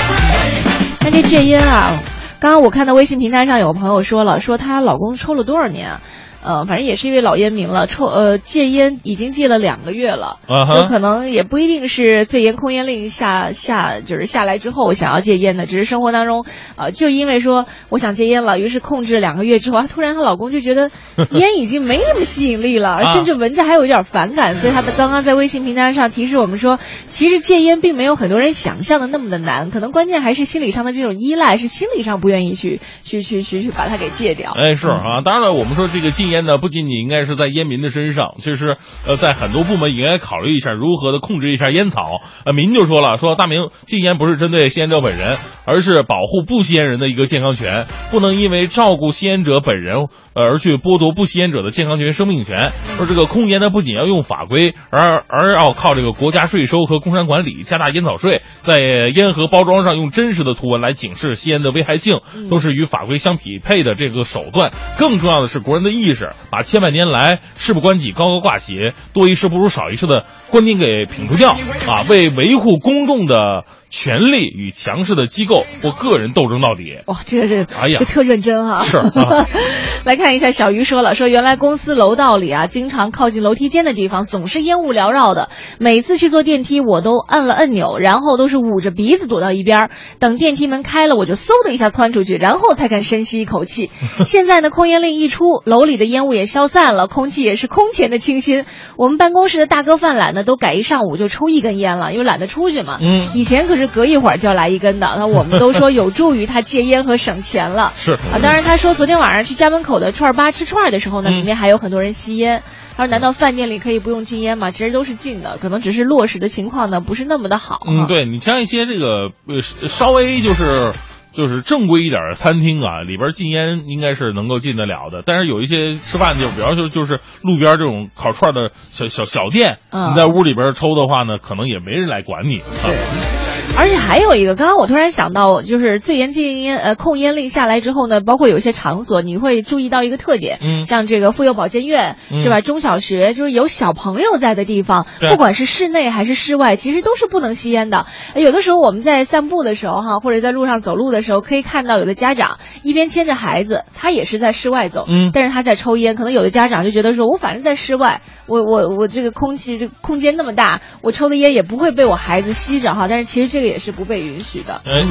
C: 那这戒烟啊，刚刚我看到微信平台上有个朋友说了，说她老公抽了多少年啊？呃，反正也是一位老烟民了，抽呃戒烟已经戒了两个月了，有可能也不一定是最严控烟令下下就是下来之后想要戒烟的，只是生活当中，呃，就因为说我想戒烟了，于是控制两个月之后，突然她老公就觉得 烟已经没那么吸引力了，
B: 啊
C: 甚至闻着还有一点反感，所以他的刚刚在微信平台上提示我们说，其实戒烟并没有很多人想象的那么的难，可能关键还是心理上的这种依赖，是心理上不愿意去去去去去把它给戒掉。
B: 哎，是啊，当然了，我们说这个禁烟呢，不仅仅应该是在烟民的身上，其实呃，在很多部门也应该考虑一下如何的控制一下烟草。呃，民就说了，说大明禁烟不是针对吸烟者本人，而是保护不吸烟人的一个健康权，不能因为照顾吸烟者本人，而去剥夺不吸烟者的健康权、生命权。说这个控烟呢，不仅要用法规，而而要靠这个国家税收和工商管理，加大烟草税，在烟盒包装上用真实的图文来警示吸烟的危害性，都是与法规相匹配的这个手段。更重要的是国人的意识，把千百年来事不关己、高高挂起、多一事不如少一事的观点给摒除掉啊，为维护公众的权利与强势的机构或个人斗争到底。
C: 哇，这个这
B: 哎呀
C: 这特认真哈、
B: 是啊
C: 来看一下，小鱼说了，说原来公司楼道里啊，经常靠近楼梯间的地方总是烟雾缭绕的，每次去坐电梯我都按了按钮，然后都是捂着鼻子躲到一边儿，等电梯门开了我就嗖的一下窜出去，然后才敢深吸一口气。现在呢，控烟令一出，楼里的烟雾也消散了，空气也是空前的清新。我们办公室的大哥犯懒呢，都改一上午就抽一根烟了，因为懒得出去嘛。
B: 嗯
C: 以前可是隔一会儿就要来一根的，那我们都说有助于他戒烟和省钱了。
B: 是
C: 啊，当然他说昨天晚上去家门口的串儿吧吃串儿的时候
B: 嗯
C: 呢，里面还有很多人吸烟。他说：“难道饭店里可以不用禁烟吗？其实都是禁的，可能只是落实的情况呢不是那么的好。
B: 嗯，对你像一些这个呃稍微就是。就是正规一点的餐厅啊，里边禁烟应该是能够禁得了的。但是有一些吃饭就比方说就是路边这种烤串的小小小店，
C: 嗯
B: 你在屋里边抽的话呢，可能也没人来管你啊。
C: 而且还有一个，刚刚我突然想到，就是最严禁烟呃控烟令下来之后呢，包括有些场所，你会注意到一个特点，
B: 嗯
C: 像这个妇幼保健院、
B: 嗯
C: 是吧？中小学就是有小朋友在的地方，不管是室内还是室外，其实都是不能吸烟的。呃有的时候我们在散步的时候哈，或者在路上走路的时候，可以看到有的家长一边牵着孩子，他也是在室外走，
B: 嗯
C: 但是他在抽烟。可能有的家长就觉得说，我反正在室外，我我我这个空气这个空间那么大，我抽的烟也不会被我孩子吸着哈。但是其实这个也是不被允许的。
B: 哎，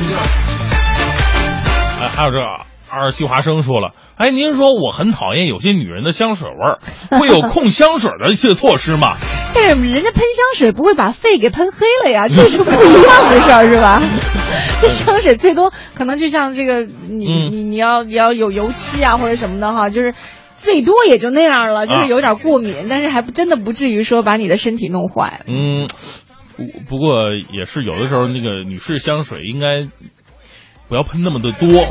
B: 哎，还有这二西华生说了，哎，您说我很讨厌有些女人的香水味儿，会有 控香水的一些措施吗？
C: 但是人家喷香水不会把肺给喷黑了呀，这是不一样的事儿，是吧？这香水最多可能就像这个，你你你要你要有油漆啊或者什么的哈，就是最多也就那样了，就是有点过敏，但是还不真的不至于说把你的身体弄坏。
B: 嗯，不不过也是有的时候那个女士香水应该不要喷那么的多，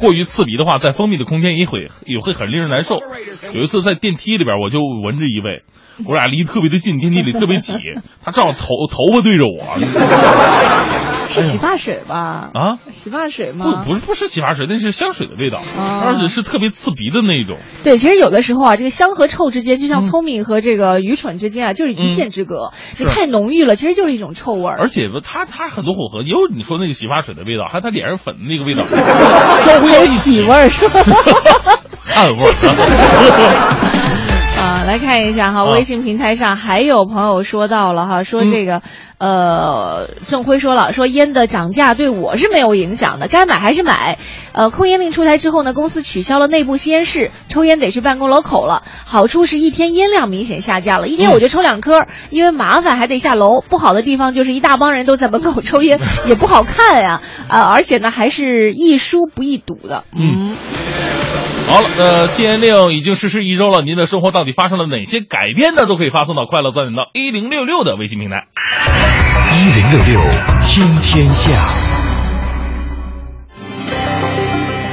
B: 过于刺鼻的话，在封闭的空间也会也会很令人难受。有一次在电梯里边，我就闻着一位，我俩离特别的近，电梯里特别挤，他正好头头发对着我。
C: 是洗发水吧？
B: 啊，
C: 洗发水吗？
B: 不，不是，不是洗发水，那是香水的味道，
C: 哦
B: 而且是特别刺鼻的那种。
C: 对，其实有的时候啊，这个香和臭之间，就像聪明和这个愚蠢之间啊，就是一线之隔。你太浓郁了，其实就是一种臭味儿。
B: 而且它它很多混合，也有你说那个洗发水的味道，还有他脸上粉的那个味道，
C: 还有体味儿是吧？
B: 汗味儿。
C: 啊，来看一下哈，
B: 啊
C: 微信平台上还有朋友说到了哈，说这个、呃，郑辉说了，说烟的涨价对我是没有影响的，该买还是买。呃，控烟令出台之后呢，公司取消了内部吸烟室，抽烟得去办公楼口了。好处是一天烟量明显下降了，一天我就抽两颗，因为麻烦还得下楼。不好的地方就是一大帮人都在门口抽烟，也不好看呀。啊、而且呢，还是易输不易堵的。
B: 嗯。好了，呃，禁烟令已经实施一周了，您的生活到底发生了哪些改变呢？都可以发送到快乐早点到一零六六的微信平台。
D: 一零六六听天下。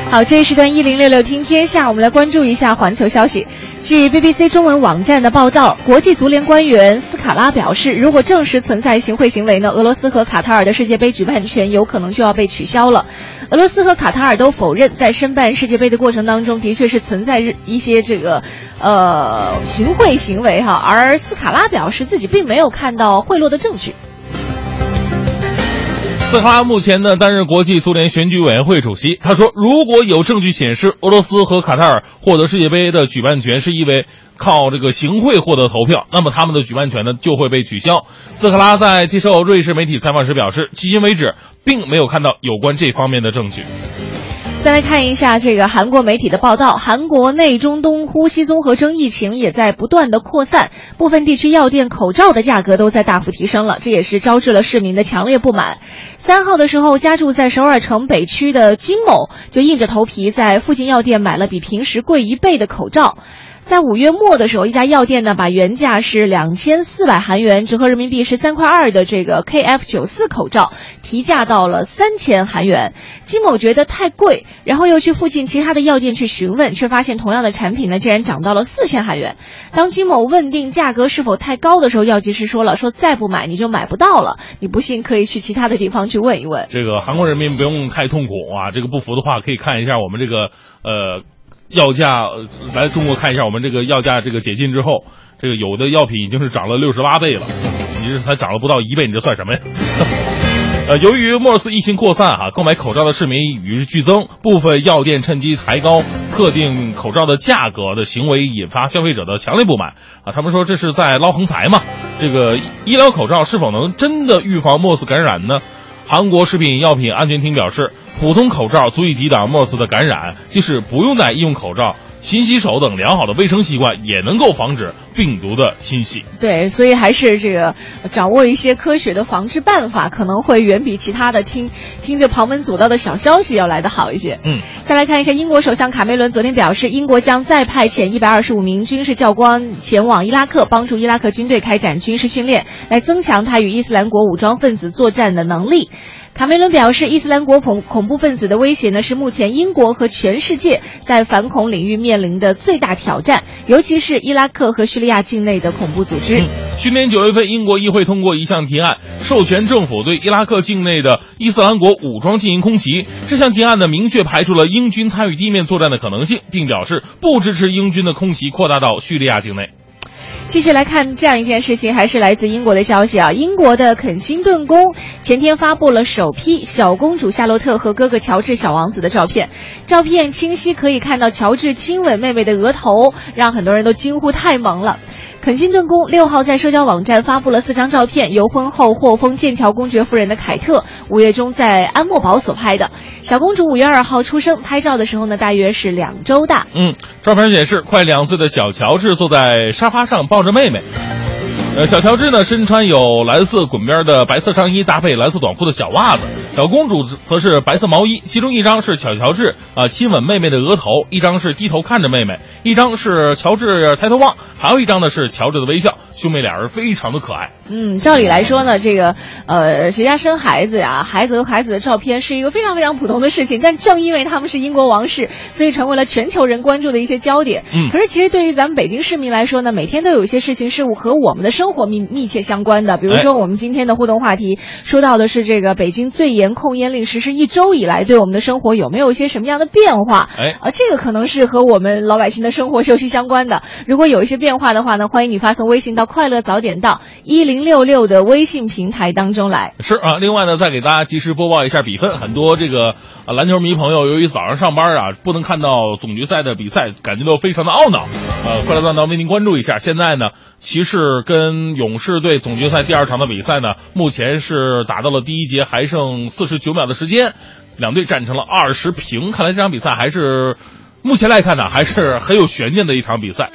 C: 好，这一时段一零六六听天下，我们来关注一下环球消息。据 BBC 中文网站的报道，国际足联官员斯卡拉表示，如果证实存在行贿行为呢，俄罗斯和卡塔尔的世界杯举办权有可能就要被取消了。俄罗斯和卡塔尔都否认，在申办世界杯的过程当中，的确是存在一些这个呃行贿行为哈，而斯卡拉表示自己并没有看到贿赂的证据。
B: 斯卡拉目前呢担任国际足联选举委员会主席。他说，如果有证据显示俄罗斯和卡塔尔获得世界杯的举办权是因为靠这个行贿获得投票，那么他们的举办权呢就会被取消。斯卡拉在接受瑞士媒体采访时表示，迄今为止并没有看到有关这方面的证据。
C: 再来看一下这个韩国媒体的报道，韩国内中东呼吸综合征疫情也在不断的扩散，部分地区药店口罩的价格都在大幅提升了，这也是招致了市民的强烈不满。三号的时候，家住在首尔城北区的金某就硬着头皮在附近药店买了比平时贵一倍的口罩。在五月末的时候，一家药店呢把原价是两千四百韩元，折合人民币十三块二的这个 KF 九四口罩提价到了三千韩元。金某觉得太贵，然后又去附近其他的药店去询问，却发现同样的产品呢竟然涨到了四千韩元。当金某问定价格是否太高的时候，药剂师说了，说再不买你就买不到了。你不信可以去其他的地方去问一问。
B: 这个韩国人民不用太痛苦啊，这个不服的话可以看一下我们这个呃。药价来中国看一下，我们这个药价这个解禁之后，这个有的药品已经是涨了六十八倍了，你这才涨了不到一倍，你这算什么呀？呃，由于莫斯疫情扩散哈、啊，购买口罩的市民与日俱增，部分药店趁机抬高特定口罩的价格的行为，引发消费者的强烈不满啊。他们说这是在捞横财嘛？这个医疗口罩是否能真的预防莫斯感染呢？韩国食品药品安全厅表示，普通口罩足以抵挡 MERS 的感染，即使不用戴医用口罩，勤洗手等良好的卫生习惯也能够防止病毒的侵袭。
C: 对，所以还是这个掌握一些科学的防治办法，可能会远比其他的听听着旁门左道的小消息要来得好一些。
B: 嗯，
C: 再来看一下，英国首相卡梅伦昨天表示，英国将再派遣一百二十五名军事教官前往伊拉克，帮助伊拉克军队开展军事训练，来增强他与伊斯兰国武装分子作战的能力。卡梅伦表示，伊斯兰国恐恐怖分子的威胁呢，是目前英国和全世界在反恐领域面临的最大挑战，尤其是伊拉克和叙利亚境内的恐怖组织。
B: 去年九月份，英国议会通过一项提案，授权政府对伊拉克境内的伊斯兰国武装进行空袭。这项提案呢，明确排除了英军参与地面作战的可能性，并表示不支持英军的空袭扩大到叙利亚境内。
C: 继续来看这样一件事情，还是来自英国的消息啊。英国的肯辛顿宫前天发布了首批小公主夏洛特和哥哥乔治小王子的照片，照片清晰可以看到乔治亲吻妹妹的额头，让很多人都惊呼太萌了。肯辛顿宫六号在社交网站发布了四张照片，由婚后获封剑桥公爵夫人的凯特五月中在安默堡所拍的。小公主五月二号出生，拍照的时候呢，大约是两周大。
V: 嗯，照片显示，快两岁的小乔治坐在沙发上抱着妹妹。呃，小乔治呢身穿有蓝色滚边的白色上衣，搭配蓝色短裤的小袜子。小公主则是白色毛衣，其中一张是小乔治啊、亲吻妹妹的额头，一张是低头看着妹妹，一张是乔治抬头望，还有一张呢是乔治的微笑。兄妹俩人非常的可爱。
C: 嗯，照理来说呢，这个呃，谁家生孩子呀，孩子和孩子的照片是一个非常非常普通的事情。但正因为他们是英国王室，所以成为了全球人关注的一些焦点。
V: 嗯
C: 可是其实对于咱们北京市民来说呢，每天都有一些事情事物和我们的生活密密切相关的。比如说，我们今天的互动话题说到的是这个北京最严控烟令实施一周以来，对我们的生活有没有一些什么样的变化？
V: 哎
C: 啊，这个可能是和我们老百姓的生活息息相关的。如果有一些变化的话呢，欢迎你发送微信到“快乐早点到”一零六六的微信平台当中来。
V: 是啊，另外呢，再给大家及时播报一下比分。很多这个啊篮球迷朋友，由于早上上班啊，不能看到总决赛的比赛，感觉到非常的懊恼。呃，快乐大道为您关注一下。现在呢，骑士跟勇士队总决赛第二场的比赛呢，目前是打到了第一节，还剩四十九秒的时间，两队战成了二十平。看来这场比赛还是目前来看呢，还是很有悬念的一场比赛。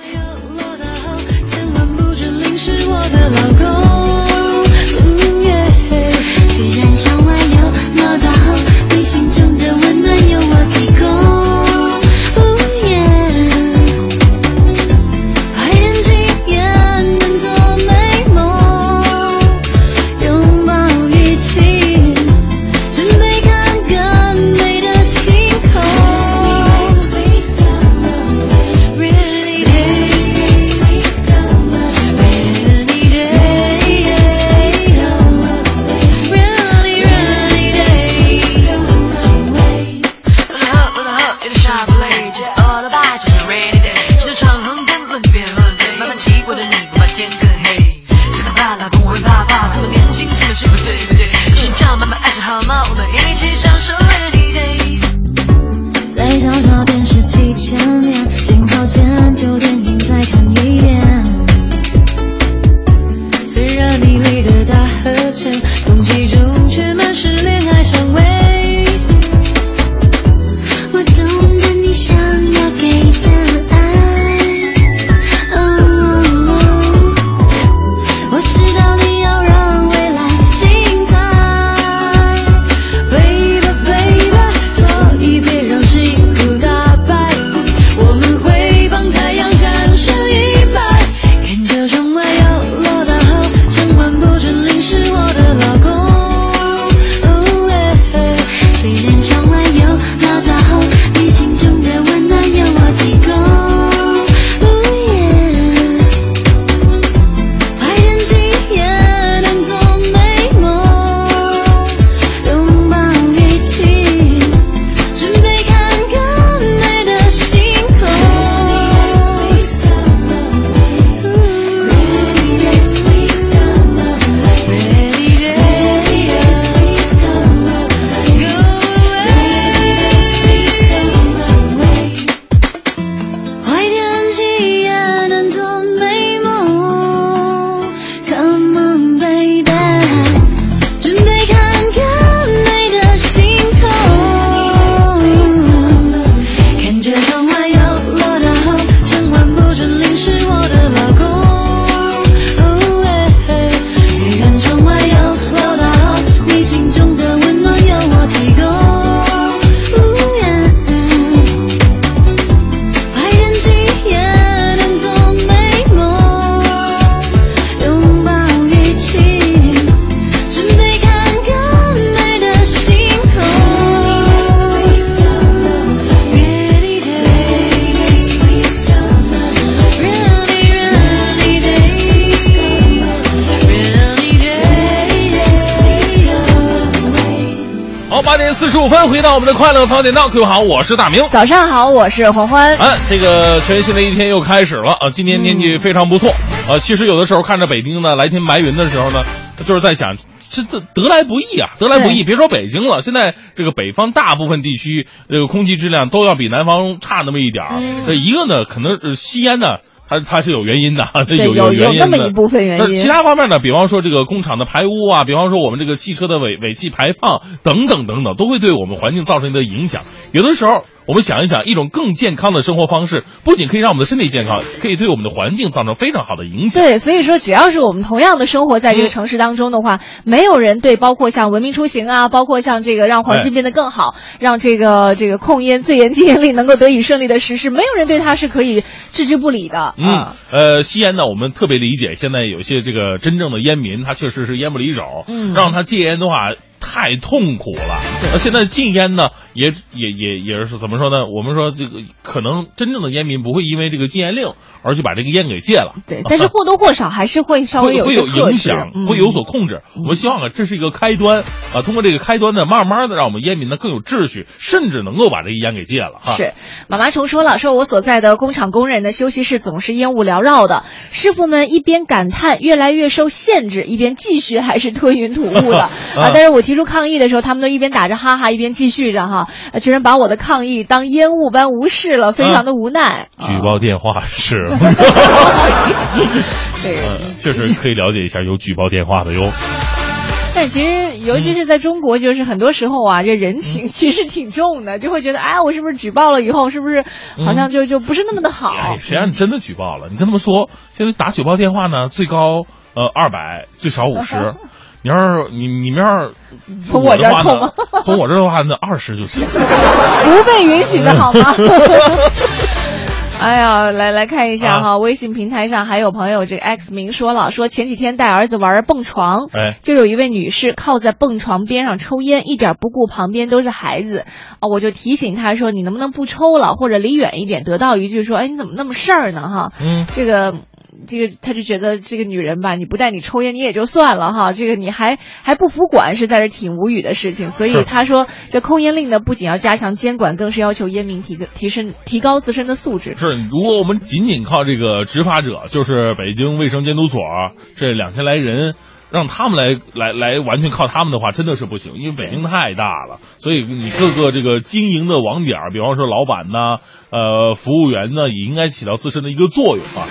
B: 点
V: 四十五分，回到我们的快乐早点到，各位好，我是大明。
C: 早上好，我是黄欢。
V: 哎，这个全新的一天又开始了啊！今天天气非常不错，
B: 啊，其实有的时候看着北京呢蓝天白云的时候呢，就是在想。这得得来不易啊，得来不易。别说北京了，现在这个北方大部分地区，这个空气质量都要比南方差那么一点儿。这一个呢，可能是西安呢，它它是有原因的，有
C: 有
B: 原因
C: 那么一部分原因。
B: 其他方面呢，比方说这个工厂的排污啊，比方说我们这个汽车的尾尾气排放等等等等，都会对我们环境造成一个影响。有的时候。我们想一想，一种更健康的生活方式，不仅可以让我们的身体健康，可以对我们的环境造成非常好的影响。
C: 对，所以说，只要是我们同样的生活在这个城市当中的话，没有人对包括像文明出行啊，包括像这个让环境变得更好，让这个这个控烟、最严禁烟令能够得以顺利的实施，没有人对它是可以置之不理的。
B: 嗯，呃，吸烟呢，我们特别理解，现在有些这个真正的烟民，他确实是烟不离手。嗯，让他戒烟的话。太痛苦了。那现在禁烟呢，也也也也是怎么说呢？我们说这个可能真正的烟民不会因为这个禁烟令而去把这个烟给戒了。
C: 对，但是或多或少还是会稍微有
B: 会有影响，会有所控制。我们希望啊，这是一个开端啊，通过这个开端呢，慢慢的让我们烟民呢更有秩序，甚至能够把这个烟给戒了。
C: 是，妈妈虫说了，说我所在的工厂工人的休息室总是烟雾缭绕的，师傅们一边感叹越来越受限制，一边继续还是吞云吐雾的 啊。但是我。提出抗议的时候，他们都一边打着哈哈，一边继续着哈，居然把我的抗议当烟雾般无视了，非常的无奈。
B: 举报电话是，
C: 对，
B: 确实可以了解一下有举报电话的哟。
C: 但其实，尤其是在中国，就是很多时候啊，这人情其实挺重的，就会觉得，哎，我是不是举报了以后，是不是好像就就不是那么的好？
B: 谁让你真的举报了？你跟他们说，现在打举报电话呢，最高呃二百，最少五十。你要是你你们要是
C: 从我这儿扣
B: 吗？从我这儿的话，那二十就行。
C: 不被允许的好吗？哎呀，来来看一下哈，微信平台上还有朋友，这个 X 明说了，说前几天带儿子玩蹦床，
B: 哎，
C: 就有一位女士靠在蹦床边上抽烟，一点不顾旁边都是孩子，啊，我就提醒她说，你能不能不抽了，或者离远一点？得到一句说，哎，你怎么那么事儿呢？哈，
B: 嗯，
C: 这个。这个他就觉得这个女人吧，你不带你抽烟你也就算了哈，这个你还还不服管，实在是挺无语的事情。所以 他说，这控烟令呢，不仅要加强监管，更是要求烟民提个提升提高自身的素质。
B: 是，如果我们仅仅靠这个执法者，就是北京卫生监督所这两千来人，让他们来来来完全靠他们的话，真的是不行，因为北京太大了，所以你各个这个经营的网点，比方说老板呐，呃，服务员呢，也应该起到自身的一个作用啊。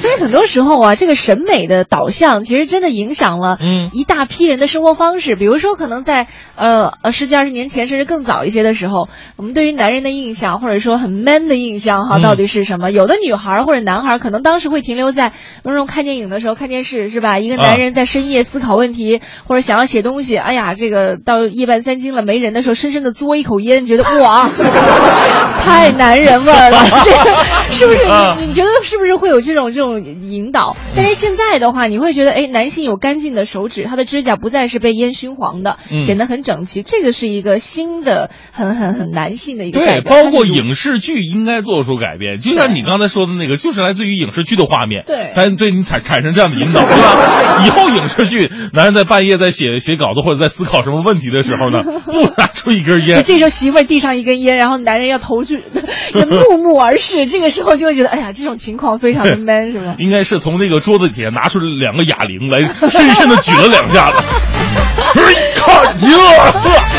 C: 所以很多时候啊，这个审美的导向其实真的影响了一大批人的生活方式。比如说，可能在呃呃十几二十年前，甚至更早一些的时候，我们对于男人的印象，或者说很 man 的印象，哈，到底是什么？有的女孩或者男孩可能当时会停留在那种看电影的时候看电视，是吧？一个男人在深夜思考问题，或者想要写东西，哎呀，这个到夜半三更了没人的时候，深深的嘬一口烟，觉得 哇，太男人味儿了，是不是？你你觉得是不是会有这种这种？引导，但是现在的话，你会觉得，哎，男性有干净的手指，他的指甲不再是被烟熏黄的，显得很整齐，这个是一个新的、很很很男性的一个
B: 对，包括影视剧应该做出改变，就像你刚才说的那个，就是来自于影视剧的画面，
C: 对，
B: 才对你产产生这样的引导，对吧？以后影视剧，男人在半夜在写写稿子或者在思考什么问题的时候呢，不拿出一根烟，
C: 这时候媳妇儿递上一根烟，然后男人要投去，要怒目而视，这个时候就会觉得，哎呀，这种情况非常的 man，是吧？
B: 应该是从那个桌子底下拿出两个哑铃来，深深的举了两下子。看呀！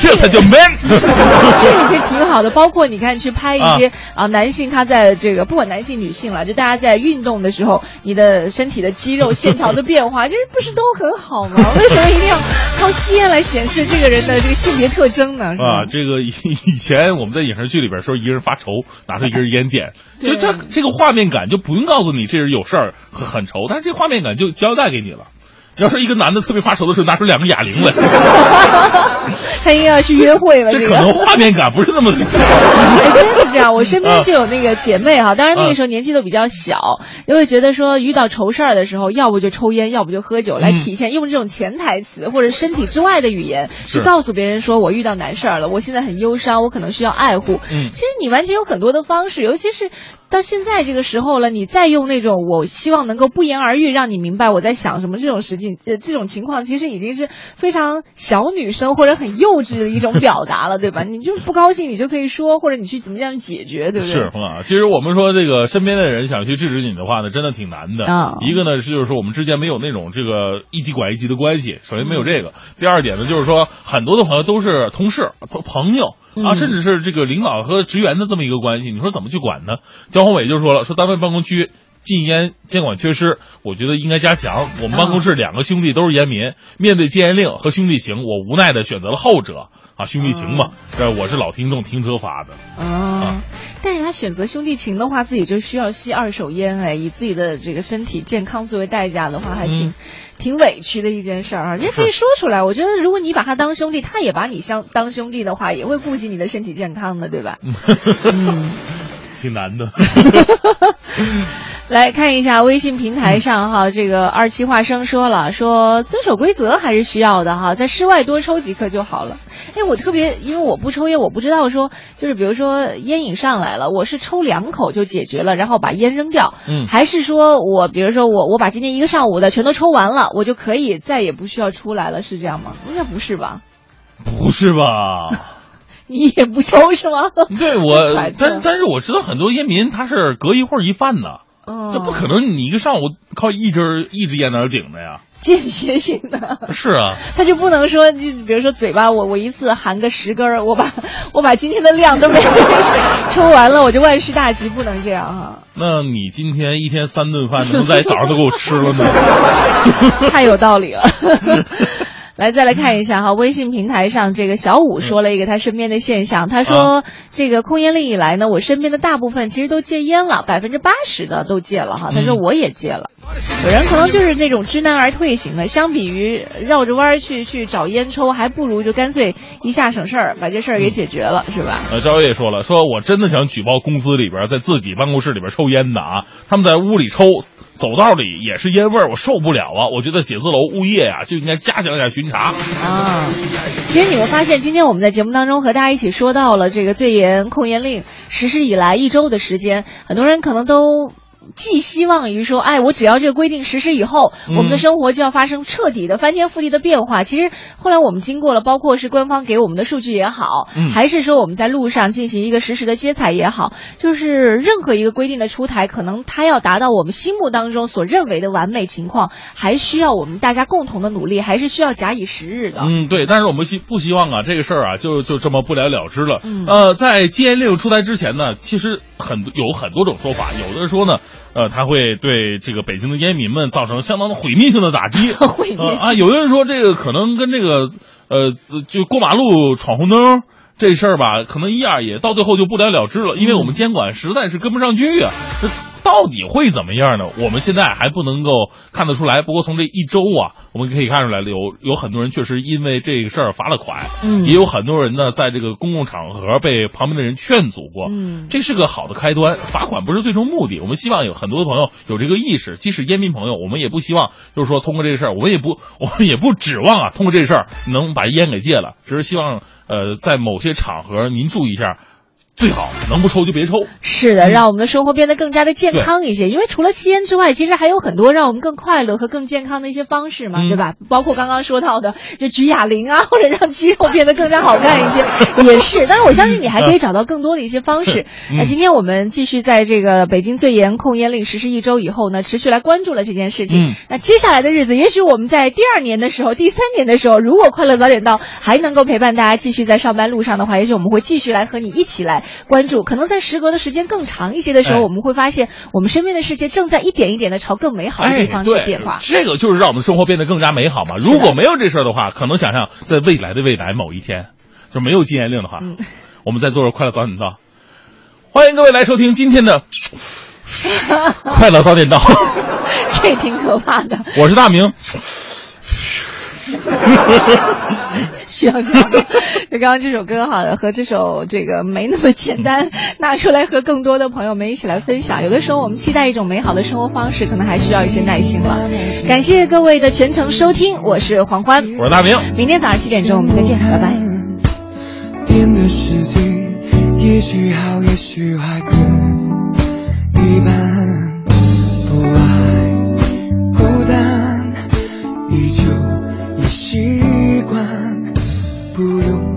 B: 这才叫 man，这
C: 个其实挺好的。包括你看，去拍一些啊，男性他在这个不管男性女性了，就大家在运动的时候，你的身体的肌肉线条的变化，其实不是都很好吗？为什么一定要靠吸烟来显示这个人的这个性别特征呢？
B: 啊，这个以以前我们在影视剧里边说，一个人发愁，拿出一根烟点，就这这个画面感就不用告诉你这人有事儿很愁，但是这画面感就交代给你了。要说一个男的特别发愁的时候，拿出两个哑铃来，
C: 他应该要去约会了。
B: 这可能画面感不是那么强。
C: 哎，真是这样。我身边就有那个姐妹哈，当然那个时候年纪都比较小，就会觉得说遇到愁事儿的时候，要不就抽烟，要不就喝酒，来体现用这种潜台词或者身体之外的语言，去告诉别人说我遇到难事儿了，我现在很忧伤，我可能需要爱护。
B: 嗯，
C: 其实你完全有很多的方式，尤其是到现在这个时候了，你再用那种我希望能够不言而喻，让你明白我在想什么这种实际，呃，这种情况其实已经是非常小女生或者很幼稚的一种表达了，对吧？你就不高兴，你就可以说，或者你去怎么样解决，对不对？
B: 是啊，其实我们说这个身边的人想去制止你的话呢，真的挺难的。
C: 啊
B: 一个呢是就是说我们之间没有那种这个一级管一级的关系，首先没有这个。第二点呢就是说很多的朋友都是同事、朋朋友啊，甚至是这个领导和职员的这么一个关系，你说怎么去管呢？焦宏伟就说了，说单位办公区。禁烟监管缺失，我觉得应该加强。我们办公室两个兄弟都是烟民，面对戒烟令和兄弟情，我无奈的选择了后者啊，兄弟情嘛。这我是老听众停车发的。
C: 啊，但是他选择兄弟情的话，自己就需要吸二手烟，哎，以自己的这个身体健康作为代价的话，还挺、挺委屈的一件事儿啊。这可以说出来。我觉得，如果你把他当兄弟，他也把你相当兄弟的话，也会顾及你的身体健康的，对吧？嗯
B: 挺难的。
C: 来看一下微信平台上哈，这个二七化生说了，说遵守规则还是需要的哈，在室外多抽几颗就好了。哎，我特别，因为我不抽烟，我不知道说，就是比如说烟瘾上来了，我是抽两口就解决了，然后把烟扔掉，
B: 嗯
C: 还是说我比如说我我把今天一个上午的全都抽完了，我就可以再也不需要出来了，是这样吗？应该不是吧？
B: 不是吧？
C: 你也不抽是吗？
B: 对我，但但是我知道很多烟民他是隔一会儿一犯的，
C: 嗯
B: 这不可能你一个上午靠一支一支烟在那顶着呀。
C: 间歇性的。
B: 是啊，
C: 他就不能说，就比如说嘴巴，我我一次含个十根儿，我把我把今天的量都没抽完了，我就万事大吉，不能这样哈、
B: 那你今天一天三顿饭，能不能在早上都给我吃了呢？
C: 太有道理了。来，再来看一下哈，微信平台上这个小五说了一个他身边的现象，他说这个控烟令以来呢，我身边的大部分其实都戒烟了，百分之八十的都戒了哈。他说我也戒了，有人可能就是那种知难而退型的，相比于绕着弯儿去去找烟抽，还不如就干脆一下省事儿，把这事儿给解决了，是吧？
B: 呃，赵爷也说了，说我真的想举报公司里边在自己办公室里边抽烟的啊，他们在屋里抽，走道里也是烟味儿，我受不了啊！我觉得写字楼物业啊、就应该加强一下巡查。
C: 啊，其实你们发现，今天我们在节目当中和大家一起说到了这个最严控烟令实施以来一周的时间，很多人可能都。寄希望于说，哎，我只要这个规定实施以后，
B: 嗯
C: 我们的生活就要发生彻底的翻天覆地的变化。其实后来我们经过了，包括是官方给我们的数据也好，
B: 嗯
C: 还是说我们在路上进行一个实时的接采也好，就是任何一个规定的出台，可能它要达到我们心目当中所认为的完美情况，还需要我们大家共同的努力，还是需要假以时日的。
B: 嗯，对，但是我们希不希望啊，这个事儿啊，就就这么不了了之了。
C: 嗯
B: 呃，在戒烟令出台之前呢，其实很有很多种说法，有的说呢，呃，它会对这个北京的烟民们造成相当的毁灭性的打击。
C: 毁灭性
B: 呃啊，有的人说这个可能跟这个呃，就过马路闯红灯。这事儿吧，可能一二也到最后就不了了之了，因为我们监管实在是跟不上去啊。这到底会怎么样呢？我们现在还不能够看得出来。不过从这一周啊，我们可以看出来了，有有很多人确实因为这个事儿罚了款，
C: 嗯
B: 也有很多人呢在这个公共场合被旁边的人劝阻过，
C: 嗯
B: 这是个好的开端。罚款不是最终目的，我们希望有很多的朋友有这个意识，即使烟民朋友，我们也不希望就是说通过这个事儿，我们也不我们也不指望啊通过这事儿能把烟给戒了，只是希望呃在某些场合您注意一下，最好能不抽就别抽。
C: 是的，让我们的生活变得更加的健康一些。因为除了吸烟之外，其实还有很多让我们更快乐和更健康的一些方式嘛，
B: 嗯
C: 对吧？包括刚刚说到的，就举哑铃啊，或者让肌肉变得更加好看一些，也是。但是我相信你还可以找到更多的一些方式。
B: 嗯
C: 那今天我们继续在这个北京最严控烟令实施一周以后呢，持续来关注了这件事情。
B: 嗯
C: 那接下来的日子，也许我们在第二年的时候、第三年的时候，如果快乐早点到还能够陪伴大家继续在上班路上的话，也许我们会继续来和你一起来关注。可能在时隔的时间更长一些的时候，
B: 哎
C: 我们会发现我们身边的世界正在一点一点的朝更美好的地方去变化。
B: 这个就是让我们生活变得更加美好嘛。如果没有这事儿的话，可能想象在未来的未来某一天，就没有禁言令的话，
C: 嗯
B: 我们在做着快乐早点到。欢迎各位来收听今天的 快乐早点到，
C: 这挺可怕的，
B: 我是大明。
C: 需要这样的。就刚刚这首歌哈，和这首这个没那么简单，拿出来和更多的朋友们一起来分享。有的时候我们期待一种美好的生活方式，可能还需要一些耐心了。感谢各位的全程收听，我是黄欢，
B: 我是大明。
C: 明天早上七点钟我们再见，拜拜。
W: 变的事情，也许好，也许坏，可能陪伴，不爱孤单，依旧不用。